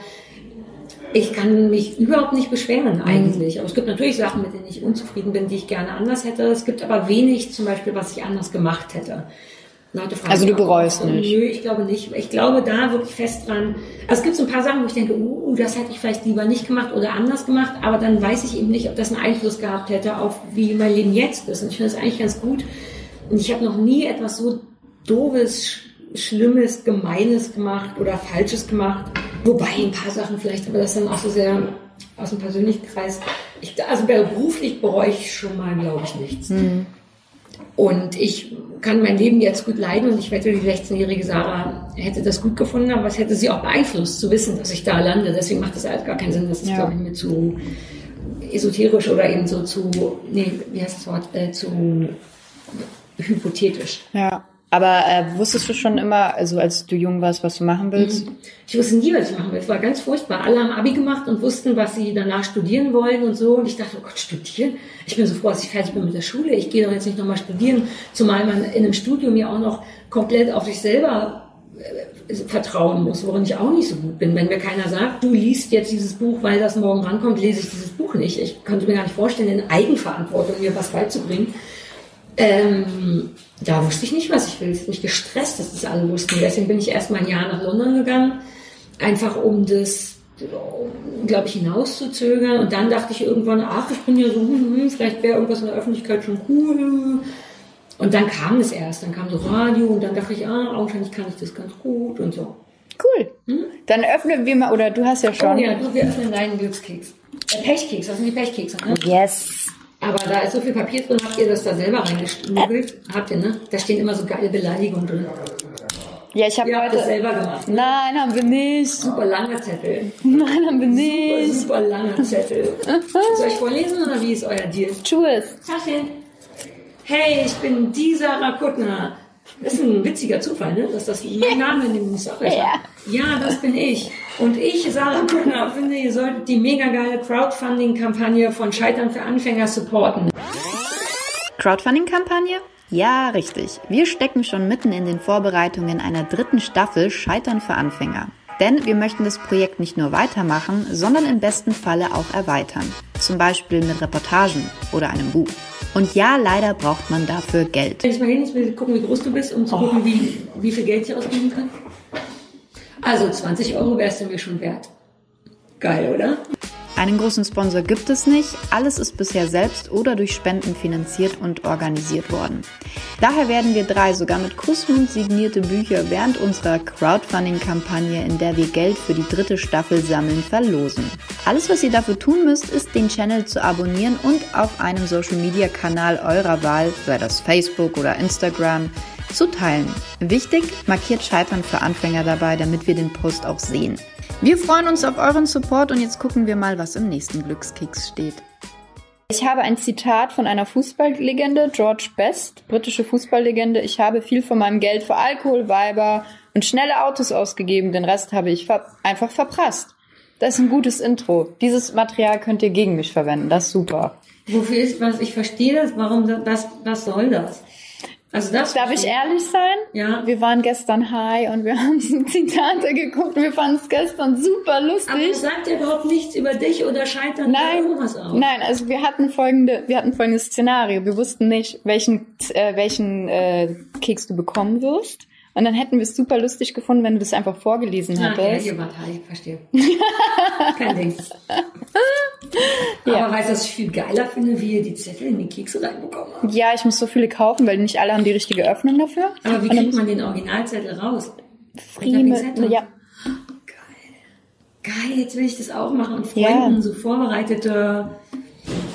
Ich kann mich überhaupt nicht beschweren eigentlich. Aber es gibt natürlich Sachen, mit denen ich unzufrieden bin, die ich gerne anders hätte. Es gibt aber wenig zum Beispiel, was ich anders gemacht hätte. Leute fragen also du bereust auch, nicht? Nö, ich glaube nicht. Ich glaube da wirklich fest dran. Also es gibt so ein paar Sachen, wo ich denke, uh, das hätte ich vielleicht lieber nicht gemacht oder anders gemacht, aber dann weiß ich eben nicht, ob das einen Einfluss gehabt hätte auf wie mein Leben jetzt ist. Und ich finde das eigentlich ganz gut. Und ich habe noch nie etwas so doofes, Schlimmes, Gemeines gemacht oder Falsches gemacht. Wobei ein paar Sachen vielleicht, aber das dann auch so sehr aus dem persönlichen Kreis. Ich, also beruflich bereue ich schon mal, glaube ich, nichts. Mhm. Und ich kann mein Leben jetzt gut leiden und ich wette, die 16-jährige Sarah hätte das gut gefunden, aber es hätte sie auch beeinflusst, zu wissen, dass ich da lande. Deswegen macht das halt gar keinen Sinn. Das ist, ja. glaube ich, mir zu esoterisch oder eben so zu, nee, wie heißt das Wort, äh, zu hypothetisch. Ja. Aber äh, wusstest du schon immer, also als du jung warst, was du machen willst? Mhm. Ich wusste nie, was ich machen will. Es war ganz furchtbar. Alle haben Abi gemacht und wussten, was sie danach studieren wollen und so. Und ich dachte, oh Gott, studieren? Ich bin so froh, dass ich fertig bin mit der Schule. Ich gehe doch jetzt nicht nochmal studieren. Zumal man in einem Studium ja auch noch komplett auf sich selber äh, vertrauen muss, worin ich auch nicht so gut bin. Wenn mir keiner sagt, du liest jetzt dieses Buch, weil das morgen rankommt, lese ich dieses Buch nicht. Ich konnte mir gar nicht vorstellen, in Eigenverantwortung mir was beizubringen. Ähm, da wusste ich nicht, was ich will. Ich bin nicht gestresst, dass das alle wussten. Deswegen bin ich erst mal ein Jahr nach London gegangen, einfach um das, glaube ich, hinauszuzögern. Und dann dachte ich irgendwann, ach, ich bin ja so, hm, hm, vielleicht wäre irgendwas in der Öffentlichkeit schon cool. Und dann kam es erst, dann kam so Radio und dann dachte ich, ah, augenscheinlich kann ich das ganz gut und so. Cool. Hm? Dann öffnen wir mal, oder du hast ja schon. Oh ja, du, wir öffnen deinen Glückskeks. Äh, Pechkeks, das sind die Pechkekse, ne? Yes. Aber da ist so viel Papier drin, habt ihr das da selber reingeschmuggelt? Habt ihr, ne? Da stehen immer so geile Beleidigungen drin. Ja, ich habe heute... das selber gemacht. Ne? Nein, haben wir nicht. Super langer Zettel. Nein, haben wir nicht. Super, super langer Zettel. Soll ich vorlesen oder wie ist euer Deal? Tu es. Hey, ich bin die Sarah Kuttner. Das ist ein witziger Zufall, ne? dass das mein Name in dem Sache ist. Ja. ja, das bin ich. Und ich, Sarah Kuttner, finde, ihr solltet die mega geile Crowdfunding-Kampagne von Scheitern für Anfänger supporten. Crowdfunding-Kampagne? Ja, richtig. Wir stecken schon mitten in den Vorbereitungen einer dritten Staffel Scheitern für Anfänger. Denn wir möchten das Projekt nicht nur weitermachen, sondern im besten Falle auch erweitern. Zum Beispiel mit Reportagen oder einem Buch. Und ja, leider braucht man dafür Geld. Ich mal hin, ich will gucken, wie groß du bist, um zu gucken, wie, wie viel Geld ich ausgeben kann. Also 20 Euro wärst du mir schon wert. Geil, oder? Einen großen Sponsor gibt es nicht. Alles ist bisher selbst oder durch Spenden finanziert und organisiert worden. Daher werden wir drei sogar mit Kussmund signierte Bücher während unserer Crowdfunding-Kampagne, in der wir Geld für die dritte Staffel sammeln, verlosen. Alles, was ihr dafür tun müsst, ist den Channel zu abonnieren und auf einem Social-Media-Kanal eurer Wahl, sei das Facebook oder Instagram, zu teilen. Wichtig, markiert Scheitern für Anfänger dabei, damit wir den Post auch sehen. Wir freuen uns auf euren Support und jetzt gucken wir mal, was im nächsten Glückskeks steht. Ich habe ein Zitat von einer Fußballlegende, George Best, britische Fußballlegende. Ich habe viel von meinem Geld für Alkohol, Weiber und schnelle Autos ausgegeben. Den Rest habe ich ver einfach verprasst. Das ist ein gutes Intro. Dieses Material könnt ihr gegen mich verwenden. Das ist super. Wofür ist was? Ich verstehe das. Warum das? Was soll das? Also das Darf ich ehrlich sein? Ja. Wir waren gestern high und wir (laughs) haben so Zitate geguckt. Wir fanden es gestern super lustig. Aber sagt ja überhaupt nichts über dich oder Scheitern Nein, irgendwas aus. nein, also wir hatten folgende, wir hatten folgendes Szenario. Wir wussten nicht, welchen, äh, welchen äh, Keks du bekommen wirst. Und dann hätten wir es super lustig gefunden, wenn du das einfach vorgelesen Ah, ja, hättest. hier war Teil, verstehe. (laughs) Kein Ding. Ja. Aber weißt du, was ich viel geiler finde, wie ihr die Zettel in die Kekse reinbekommen habt? Ja, ich muss so viele kaufen, weil nicht alle haben die richtige Öffnung dafür. Aber wie kriegt man den Originalzettel raus? Frieme, ja. Geil, jetzt will ich das auch machen. Und Ja. Freunden so vorbereitete.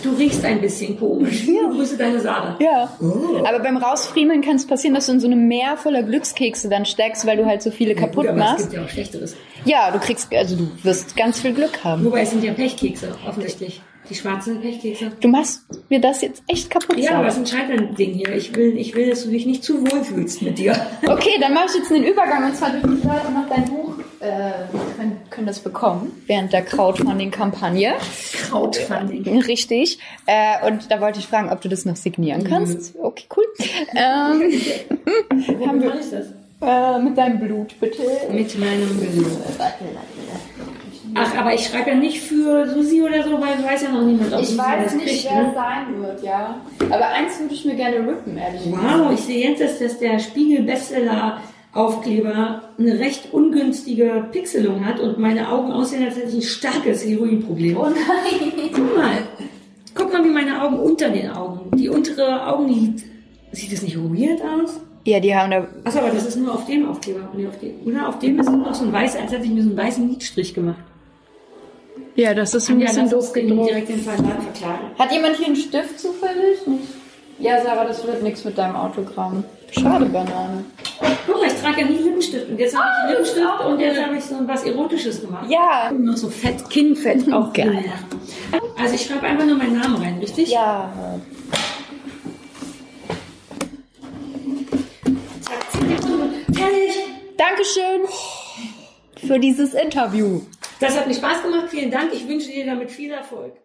Du riechst ein bisschen komisch. Ja. Grüße deine Sarah. Ja. Oh. Aber beim Rausfriemeln kann es passieren, dass du in so einem Meer voller Glückskekse dann steckst, weil du halt so viele kaputt Gut, aber es machst. gibt ja auch Schlechteres. Ja, du kriegst, also du wirst ganz viel Glück haben. Wobei es sind ja Pechkekse, offensichtlich. Die schwarzen Pechkekse. Du machst mir das jetzt echt kaputt. Ja, aber es ist ein Scheitern-Ding hier. Ich will, ich will, dass du dich nicht zu wohl fühlst mit dir. (laughs) Okay, dann mache ich jetzt einen Übergang und zwar durch die Leute noch dein Buch. Äh, wir können, können das bekommen während der Crowdfunding-Kampagne. Crowdfunding. Richtig. Äh, und da wollte ich fragen, ob du das noch signieren kannst. Okay, cool. Ähm, (laughs) Wie mache ich das? äh, mit deinem Blut, bitte. Mit meinem Blut. Ach, aber ich schreibe ja nicht für Susi oder so, weil weiß ja noch niemand, ob Ich Susi weiß das nicht, kriegt, wer ne? es sein wird, ja. Aber eins würde ich mir gerne rippen, ehrlich gesagt. Wow, ich sehe jetzt, dass, dass der Spiegel-Bestseller-Aufkleber eine recht ungünstige Pixelung hat und meine Augen aussehen, als hätte ich ein starkes Heroinproblem. Oh nein. Guck mal. Guck mal, wie meine Augen unter den Augen. Die untere Augenlid. Sieht das nicht weird aus? Ja, die haben da. Achso, aber das ist nur auf dem Aufkleber. Nee, auf dem. Oder auf dem ist noch so ein weißer, als hätte ich mir so einen weißen Lidstrich gemacht. Ja, das ist ein Ja, bisschen doof gedruckt. direkt den Verlag verklagen. Hat jemand hier einen Stift zufällig? Ja, Sarah, das wird nichts mit deinem Autogramm. Schade, Banane. Guck mal, ich trage ja nie Lippenstift. Und jetzt habe Ah, ich ist Lippenstift und jetzt habe ich so was Erotisches gemacht. Ja. Und noch so Fett, Kinnfett (laughs) auch Geil. Also ich schreibe einfach nur meinen Namen rein, richtig? Ja. Zack, 10 Sekunden. Fertig. Dankeschön für dieses Interview. Das hat mir Spaß gemacht. Vielen Dank. Ich wünsche dir damit viel Erfolg.